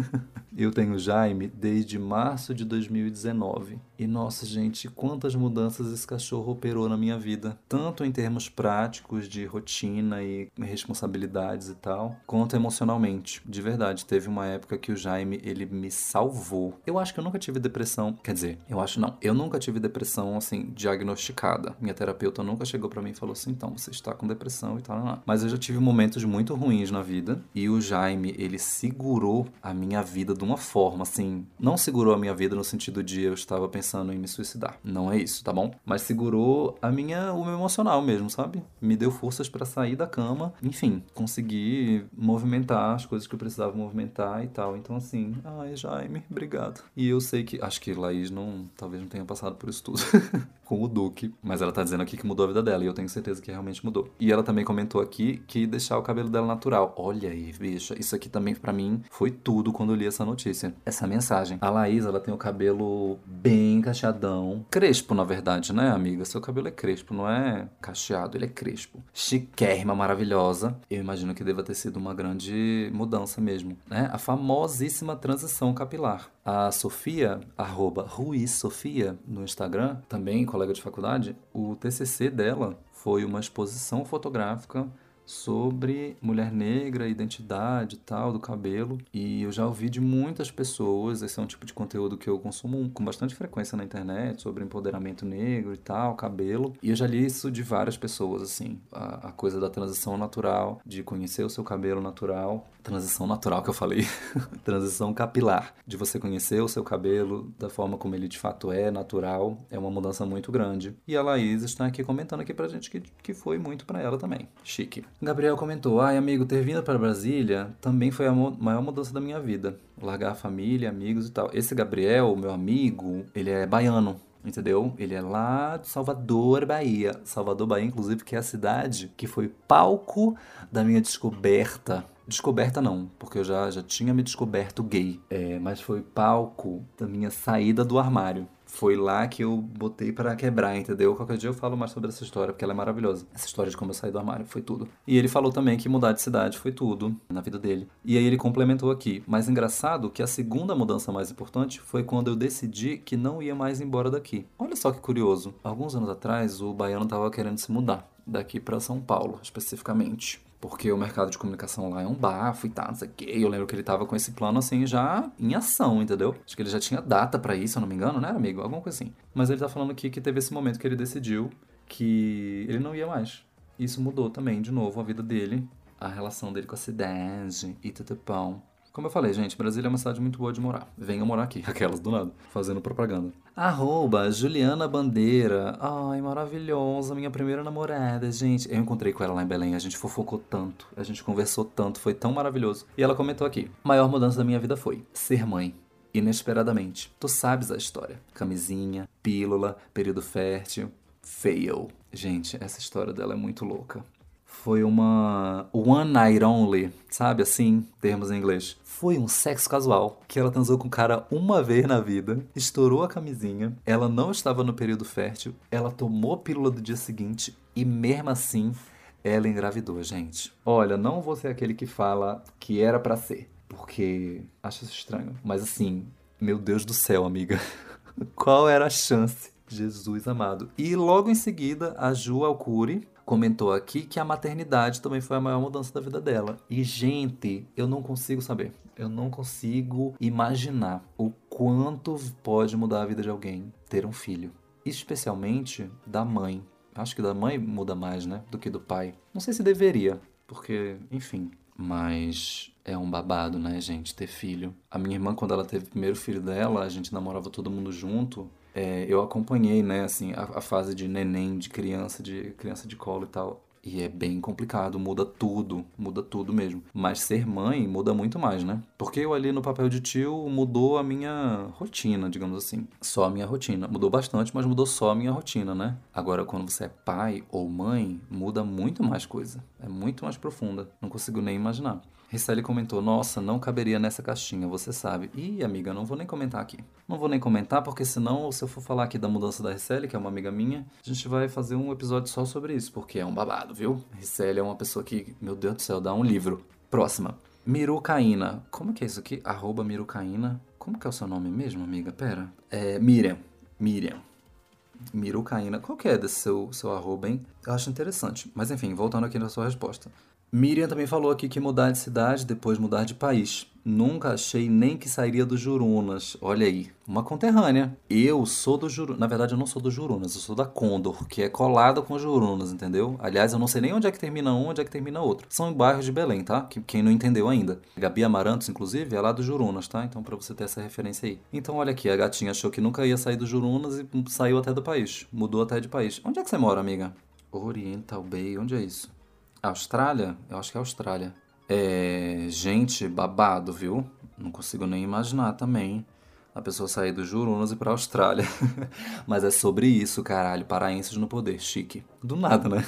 *laughs* Eu tenho Jaime desde março de 2019. E nossa, gente, quantas mudanças esse cachorro operou na minha vida, tanto em termos práticos de rotina e responsabilidades e tal, quanto emocionalmente. De verdade, teve uma época que o Jaime, ele me salvou. Eu acho que eu nunca tive depressão, quer dizer, eu acho não, eu nunca tive depressão assim diagnosticada. Minha terapeuta nunca chegou para mim e falou assim: "Então, você está com depressão e tal". Mas eu já tive momentos muito ruins na vida e o Jaime, ele segurou a minha vida de uma forma, assim, não segurou a minha vida no sentido de eu estava pensando em me suicidar. Não é isso, tá bom? Mas segurou a minha, o meu emocional mesmo, sabe? Me deu forças para sair da cama, enfim, conseguir movimentar as coisas que eu precisava movimentar e tal. Então, assim, ai, Jaime, obrigado. E eu sei que, acho que Laís não, talvez não tenha passado por isso tudo. *laughs* com o Duque. Mas ela tá dizendo aqui que mudou a vida dela, e eu tenho certeza que realmente mudou. E ela também comentou aqui que deixar o cabelo dela natural. Olha aí, bicha, isso aqui também para mim foi tudo quando eu li essa notícia. Essa mensagem. A Laís, ela tem o cabelo bem cacheadão. Crespo, na verdade, né, amiga? Seu cabelo é crespo, não é cacheado, ele é crespo. Chiquérrima, maravilhosa. Eu imagino que deva ter sido uma grande mudança mesmo, né? A famosíssima transição capilar. A Sofia, arroba Ruiz Sofia, no Instagram, também colega de faculdade, o TCC dela foi uma exposição fotográfica sobre mulher negra, identidade e tal, do cabelo. E eu já ouvi de muitas pessoas, esse é um tipo de conteúdo que eu consumo com bastante frequência na internet, sobre empoderamento negro e tal, cabelo. E eu já li isso de várias pessoas, assim, a, a coisa da transição natural, de conhecer o seu cabelo natural. Transição natural que eu falei, *laughs* transição capilar, de você conhecer o seu cabelo da forma como ele de fato é, natural, é uma mudança muito grande. E a Laís está aqui comentando aqui pra gente que, que foi muito para ela também. Chique. Gabriel comentou: Ai, amigo, ter vindo para Brasília também foi a maior mudança da minha vida. Largar a família, amigos e tal. Esse Gabriel, meu amigo, ele é baiano. Entendeu? Ele é lá de Salvador, Bahia. Salvador, Bahia, inclusive, que é a cidade que foi palco da minha descoberta Descoberta não, porque eu já, já tinha me descoberto gay. É, mas foi palco da minha saída do armário. Foi lá que eu botei para quebrar, entendeu? Qualquer dia eu falo mais sobre essa história, porque ela é maravilhosa. Essa história de como eu saí do armário foi tudo. E ele falou também que mudar de cidade foi tudo na vida dele. E aí ele complementou aqui. Mas engraçado que a segunda mudança mais importante foi quando eu decidi que não ia mais embora daqui. Olha só que curioso. Alguns anos atrás, o baiano tava querendo se mudar daqui para São Paulo, especificamente porque o mercado de comunicação lá é um bafo e tal, não sei o quê. Eu lembro que ele tava com esse plano assim já em ação, entendeu? Acho que ele já tinha data para isso, se eu não me engano, né, amigo? Alguma coisa assim. Mas ele tá falando aqui que teve esse momento que ele decidiu que ele não ia mais. Isso mudou também, de novo, a vida dele, a relação dele com a cidade e tudo pão. Como eu falei, gente, Brasília é uma cidade muito boa de morar. Venham morar aqui, *laughs* aquelas do nada, fazendo propaganda. Arroba Juliana Bandeira. Ai, maravilhosa, minha primeira namorada, gente. Eu encontrei com ela lá em Belém, a gente fofocou tanto, a gente conversou tanto, foi tão maravilhoso. E ela comentou aqui: maior mudança da minha vida foi ser mãe. Inesperadamente. Tu sabes a história. Camisinha, pílula, período fértil, fail. Gente, essa história dela é muito louca foi uma one night only, sabe assim, termos em inglês. Foi um sexo casual que ela transou com o cara uma vez na vida, estourou a camisinha, ela não estava no período fértil, ela tomou pílula do dia seguinte e mesmo assim ela engravidou, gente. Olha, não vou ser aquele que fala que era para ser, porque acho isso estranho, mas assim, meu Deus do céu, amiga. *laughs* Qual era a chance? Jesus amado. E logo em seguida, a Ju Alcuri comentou aqui que a maternidade também foi a maior mudança da vida dela. E, gente, eu não consigo saber. Eu não consigo imaginar o quanto pode mudar a vida de alguém ter um filho. Especialmente da mãe. Acho que da mãe muda mais, né? Do que do pai. Não sei se deveria, porque, enfim. Mas é um babado, né, gente, ter filho. A minha irmã, quando ela teve o primeiro filho dela, a gente namorava todo mundo junto é, eu acompanhei, né, assim, a, a, fase de neném, de criança, de criança de colo e tal. E é bem complicado, muda tudo, muda tudo mesmo. Mas ser mãe muda muito mais, né? Porque eu ali no papel de tio mudou a minha rotina, digamos assim. Só a minha rotina. Mudou bastante, mas mudou só a minha rotina, né? Agora, quando você é pai ou mãe, muda muito mais coisa. É muito mais profunda. Não consigo nem imaginar. Rissele comentou: Nossa, não caberia nessa caixinha, você sabe. Ih, amiga, não vou nem comentar aqui. Não vou nem comentar, porque senão, se eu for falar aqui da mudança da Rissele, que é uma amiga minha, a gente vai fazer um episódio só sobre isso, porque é um babado, viu? Rissele é uma pessoa que, meu Deus do céu, dá um livro. Próxima. Mirucaína. Como que é isso aqui? Arroba Mirucaína. Como que é o seu nome mesmo, amiga? Pera. É Miriam. Miriam. Mirucaína. Qual que é desse seu, seu arroba, hein? Eu acho interessante. Mas enfim, voltando aqui na sua resposta. Miriam também falou aqui que mudar de cidade, depois mudar de país. Nunca achei nem que sairia do Jurunas. Olha aí, uma conterrânea. Eu sou do Jurunas. Na verdade, eu não sou do Jurunas, eu sou da Condor, que é colada com Jurunas, entendeu? Aliás, eu não sei nem onde é que termina um, onde é que termina outro. São em bairros de Belém, tá? Quem não entendeu ainda. Gabi Amarantos, inclusive, é lá do Jurunas, tá? Então, para você ter essa referência aí. Então, olha aqui, a gatinha achou que nunca ia sair do Jurunas e saiu até do país. Mudou até de país. Onde é que você mora, amiga? Oriental Bay, onde é isso? Austrália? Eu acho que é Austrália. É. Gente, babado, viu? Não consigo nem imaginar também a pessoa sair dos Jurunas e pra Austrália. *laughs* Mas é sobre isso, caralho. Paraenses no poder. Chique. Do nada, né?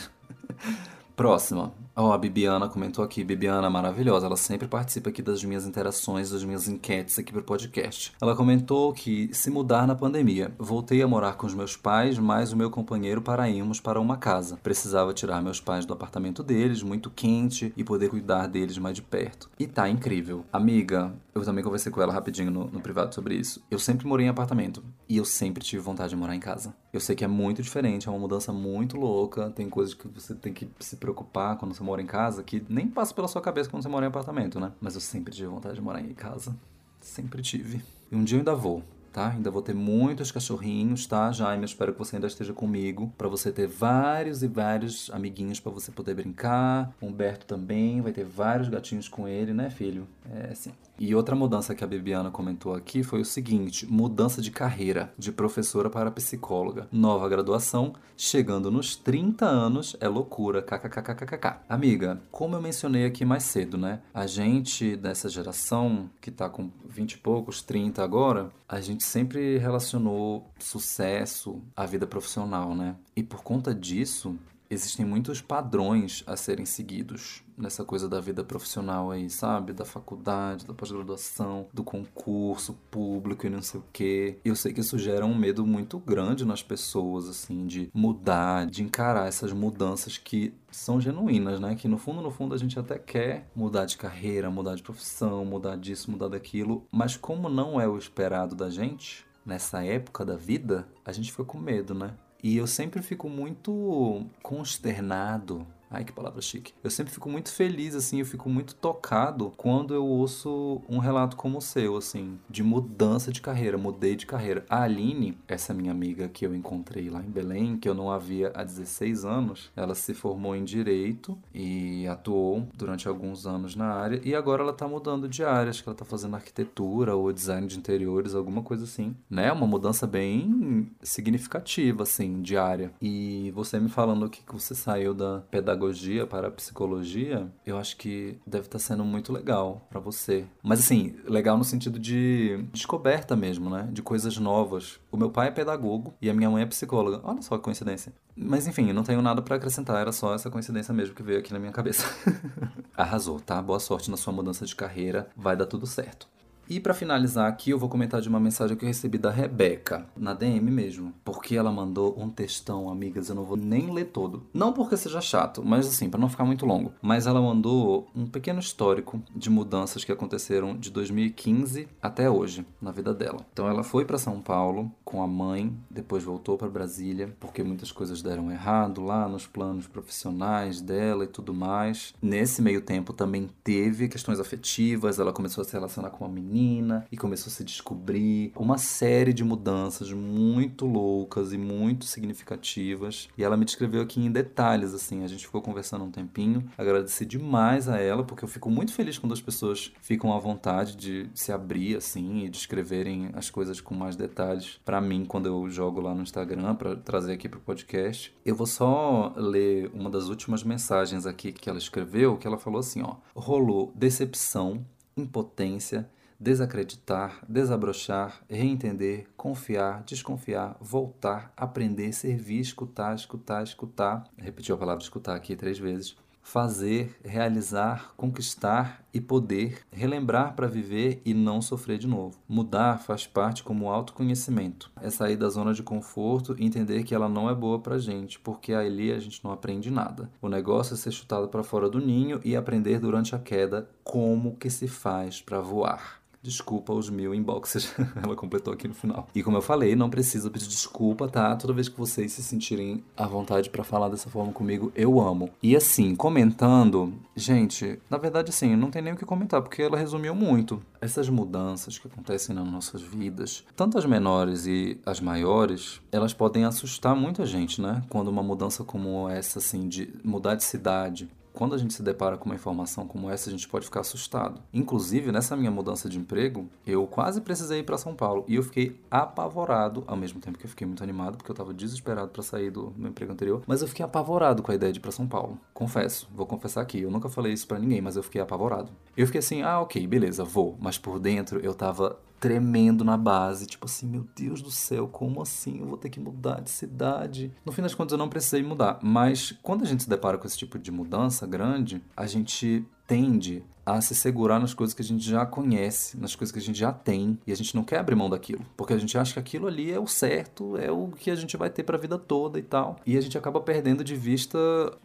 *laughs* Próxima. Ó, oh, a Bibiana comentou aqui. Bibiana maravilhosa. Ela sempre participa aqui das minhas interações, das minhas enquetes aqui pro podcast. Ela comentou que se mudar na pandemia, voltei a morar com os meus pais, mais o meu companheiro para irmos para uma casa. Precisava tirar meus pais do apartamento deles, muito quente, e poder cuidar deles mais de perto. E tá incrível. Amiga, eu também conversei com ela rapidinho no, no privado sobre isso. Eu sempre morei em apartamento e eu sempre tive vontade de morar em casa. Eu sei que é muito diferente, é uma mudança muito louca, tem coisas que você tem que se preocupar quando você mora em casa que nem passa pela sua cabeça quando você mora em apartamento, né? Mas eu sempre tive vontade de morar em casa. Sempre tive. E um dia eu ainda vou tá? Ainda vou ter muitos cachorrinhos, tá, Jaime? Espero que você ainda esteja comigo, para você ter vários e vários amiguinhos para você poder brincar. Humberto também vai ter vários gatinhos com ele, né, filho? É assim. E outra mudança que a Bibiana comentou aqui foi o seguinte: mudança de carreira, de professora para psicóloga. Nova graduação, chegando nos 30 anos, é loucura. KKKKKK. Amiga, como eu mencionei aqui mais cedo, né? A gente dessa geração, que tá com 20 e poucos, 30 agora, a gente sempre relacionou sucesso à vida profissional, né? E por conta disso, existem muitos padrões a serem seguidos nessa coisa da vida profissional aí, sabe? Da faculdade, da pós-graduação, do concurso público e não sei o quê. Eu sei que isso gera um medo muito grande nas pessoas, assim, de mudar, de encarar essas mudanças que são genuínas, né? Que no fundo, no fundo, a gente até quer mudar de carreira, mudar de profissão, mudar disso, mudar daquilo. Mas como não é o esperado da gente, nessa época da vida, a gente fica com medo, né? E eu sempre fico muito consternado Ai, que palavra chique. Eu sempre fico muito feliz, assim, eu fico muito tocado quando eu ouço um relato como o seu, assim, de mudança de carreira, mudei de carreira. A Aline, essa minha amiga que eu encontrei lá em Belém, que eu não havia há 16 anos, ela se formou em Direito e atuou durante alguns anos na área, e agora ela tá mudando de área, acho que ela tá fazendo arquitetura ou design de interiores, alguma coisa assim, né? Uma mudança bem significativa, assim, de área. E você me falando aqui que você saiu da pedagogia pedagogia para a psicologia, eu acho que deve estar tá sendo muito legal para você. Mas assim, legal no sentido de descoberta mesmo, né? De coisas novas. O meu pai é pedagogo e a minha mãe é psicóloga. Olha só que coincidência. Mas enfim, não tenho nada para acrescentar, era só essa coincidência mesmo que veio aqui na minha cabeça. *laughs* Arrasou, tá? Boa sorte na sua mudança de carreira, vai dar tudo certo. E para finalizar aqui, eu vou comentar de uma mensagem que eu recebi da Rebeca, na DM mesmo. Porque ela mandou um textão, amigas, eu não vou nem ler todo. Não porque seja chato, mas assim, para não ficar muito longo. Mas ela mandou um pequeno histórico de mudanças que aconteceram de 2015 até hoje na vida dela. Então ela foi para São Paulo com a mãe, depois voltou para Brasília, porque muitas coisas deram errado lá nos planos profissionais dela e tudo mais. Nesse meio tempo também teve questões afetivas, ela começou a se relacionar com uma menina menina e começou a se descobrir uma série de mudanças muito loucas e muito significativas. E ela me descreveu aqui em detalhes, assim. A gente ficou conversando um tempinho. Agradeci demais a ela, porque eu fico muito feliz quando as pessoas ficam à vontade de se abrir, assim, e descreverem as coisas com mais detalhes para mim quando eu jogo lá no Instagram para trazer aqui pro podcast. Eu vou só ler uma das últimas mensagens aqui que ela escreveu, que ela falou assim, ó: rolou decepção, impotência, desacreditar, desabrochar, reentender, confiar, desconfiar, voltar, aprender, servir, escutar, escutar, escutar. Repetiu a palavra escutar aqui três vezes. Fazer, realizar, conquistar e poder, relembrar para viver e não sofrer de novo. Mudar faz parte como autoconhecimento. É sair da zona de conforto e entender que ela não é boa pra gente, porque ali a gente não aprende nada. O negócio é ser chutado para fora do ninho e aprender durante a queda como que se faz para voar. Desculpa os mil inboxes. *laughs* Ela completou aqui no final. E como eu falei, não precisa pedir desculpa, tá? Toda vez que vocês se sentirem à vontade para falar dessa forma comigo, eu amo. E assim, comentando, gente, na verdade, assim, não tem nem o que comentar, porque ela resumiu muito. Essas mudanças que acontecem nas nossas vidas, tanto as menores e as maiores, elas podem assustar muita gente, né? Quando uma mudança como essa, assim, de mudar de cidade, quando a gente se depara com uma informação como essa, a gente pode ficar assustado. Inclusive, nessa minha mudança de emprego, eu quase precisei ir para São Paulo e eu fiquei apavorado, ao mesmo tempo que eu fiquei muito animado, porque eu estava desesperado para sair do meu emprego anterior, mas eu fiquei apavorado com a ideia de ir para São Paulo. Confesso, vou confessar aqui, eu nunca falei isso para ninguém, mas eu fiquei apavorado. Eu fiquei assim: "Ah, OK, beleza, vou", mas por dentro eu tava tremendo na base, tipo assim, meu Deus do céu, como assim? Eu vou ter que mudar de cidade. No fim das contas, eu não precisei mudar, mas quando a gente se depara com esse tipo de mudança grande, a gente tende a se segurar nas coisas que a gente já conhece, nas coisas que a gente já tem, e a gente não quer abrir mão daquilo, porque a gente acha que aquilo ali é o certo, é o que a gente vai ter para a vida toda e tal. E a gente acaba perdendo de vista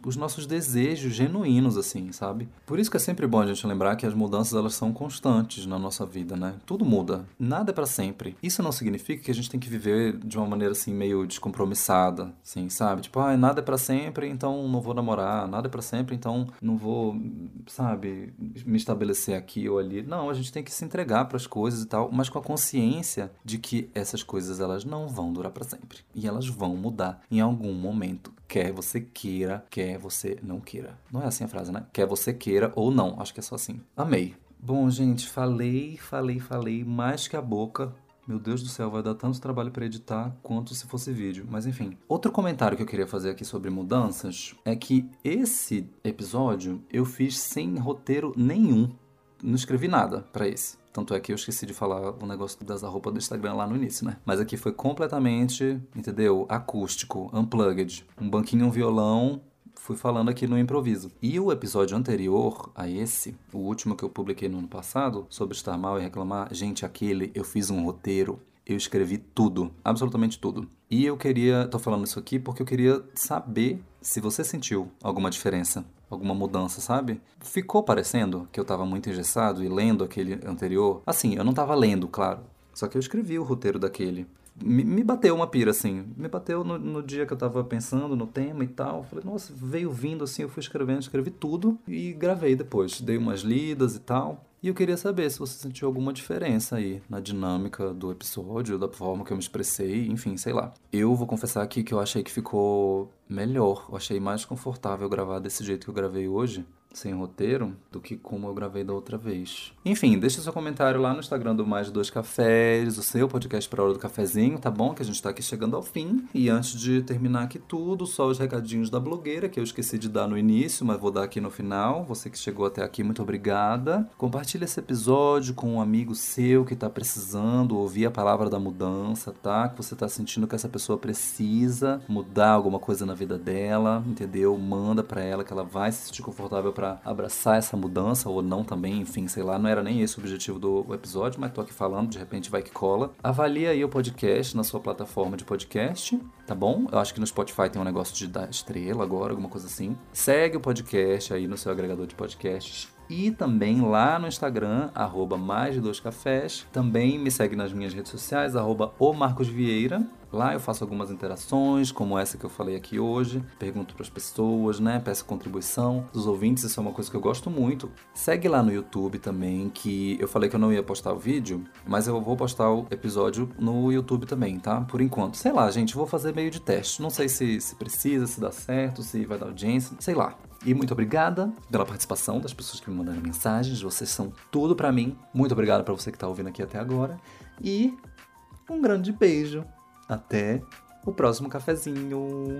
os nossos desejos genuínos assim, sabe? Por isso que é sempre bom a gente lembrar que as mudanças elas são constantes na nossa vida, né? Tudo muda, nada é para sempre. Isso não significa que a gente tem que viver de uma maneira assim meio descompromissada, assim, sabe? Tipo, ah, nada é para sempre, então não vou namorar, nada é para sempre, então não vou, sabe, me estabelecer aqui ou ali. Não, a gente tem que se entregar para as coisas e tal, mas com a consciência de que essas coisas elas não vão durar para sempre e elas vão mudar em algum momento, quer você queira, quer você não queira. Não é assim a frase, né? Quer você queira ou não. Acho que é só assim. Amei. Bom, gente, falei, falei, falei mais que a boca. Meu Deus do céu, vai dar tanto trabalho para editar quanto se fosse vídeo. Mas enfim. Outro comentário que eu queria fazer aqui sobre mudanças é que esse episódio eu fiz sem roteiro nenhum. Não escrevi nada para esse. Tanto é que eu esqueci de falar o negócio das roupas do Instagram lá no início, né? Mas aqui foi completamente, entendeu? Acústico, unplugged. Um banquinho, um violão, fui falando aqui no improviso. E o episódio anterior a esse, o último que eu publiquei no ano passado, sobre estar mal e reclamar, gente, aquele eu fiz um roteiro, eu escrevi tudo, absolutamente tudo. E eu queria, tô falando isso aqui porque eu queria saber se você sentiu alguma diferença, alguma mudança, sabe? Ficou parecendo que eu tava muito engessado e lendo aquele anterior. Assim, eu não tava lendo, claro. Só que eu escrevi o roteiro daquele me, me bateu uma pira, assim. Me bateu no, no, dia que eu tava pensando no tema e tal. Falei, nossa, veio vindo assim, eu fui escrevendo, escrevi tudo e gravei depois. Dei umas lidas e tal. E eu queria saber se você sentiu alguma diferença aí na dinâmica do episódio, da forma que eu me expressei, enfim, sei lá. Eu vou confessar aqui que eu achei que ficou melhor, eu achei mais confortável gravar desse jeito que eu gravei hoje sem roteiro do que como eu gravei da outra vez. Enfim, deixa seu comentário lá no Instagram do Mais Dois Cafés, o seu podcast para hora do cafezinho, tá bom? Que a gente tá aqui chegando ao fim. E antes de terminar aqui tudo, só os recadinhos da blogueira, que eu esqueci de dar no início, mas vou dar aqui no final. Você que chegou até aqui, muito obrigada. Compartilhe esse episódio com um amigo seu que tá precisando ouvir a palavra da mudança, tá? Que você tá sentindo que essa pessoa precisa mudar alguma coisa na vida dela, entendeu? Manda para ela que ela vai se sentir confortável para abraçar essa mudança ou não também, enfim, sei lá, não era nem esse o objetivo do episódio, mas tô aqui falando, de repente vai que cola. Avalie aí o podcast na sua plataforma de podcast, tá bom? Eu acho que no Spotify tem um negócio de dar estrela agora, alguma coisa assim. Segue o podcast aí no seu agregador de podcasts e também lá no Instagram, arroba mais de dois cafés. Também me segue nas minhas redes sociais, arroba o Marcos Vieira. Lá eu faço algumas interações, como essa que eu falei aqui hoje. Pergunto para as pessoas, né? Peço contribuição dos ouvintes, isso é uma coisa que eu gosto muito. Segue lá no YouTube também, que eu falei que eu não ia postar o vídeo, mas eu vou postar o episódio no YouTube também, tá? Por enquanto. Sei lá, gente, vou fazer meio de teste. Não sei se, se precisa, se dá certo, se vai dar audiência, sei lá. E muito obrigada pela participação das pessoas que me mandaram mensagens. Vocês são tudo para mim. Muito obrigado para você que tá ouvindo aqui até agora. E um grande beijo. Até o próximo cafezinho.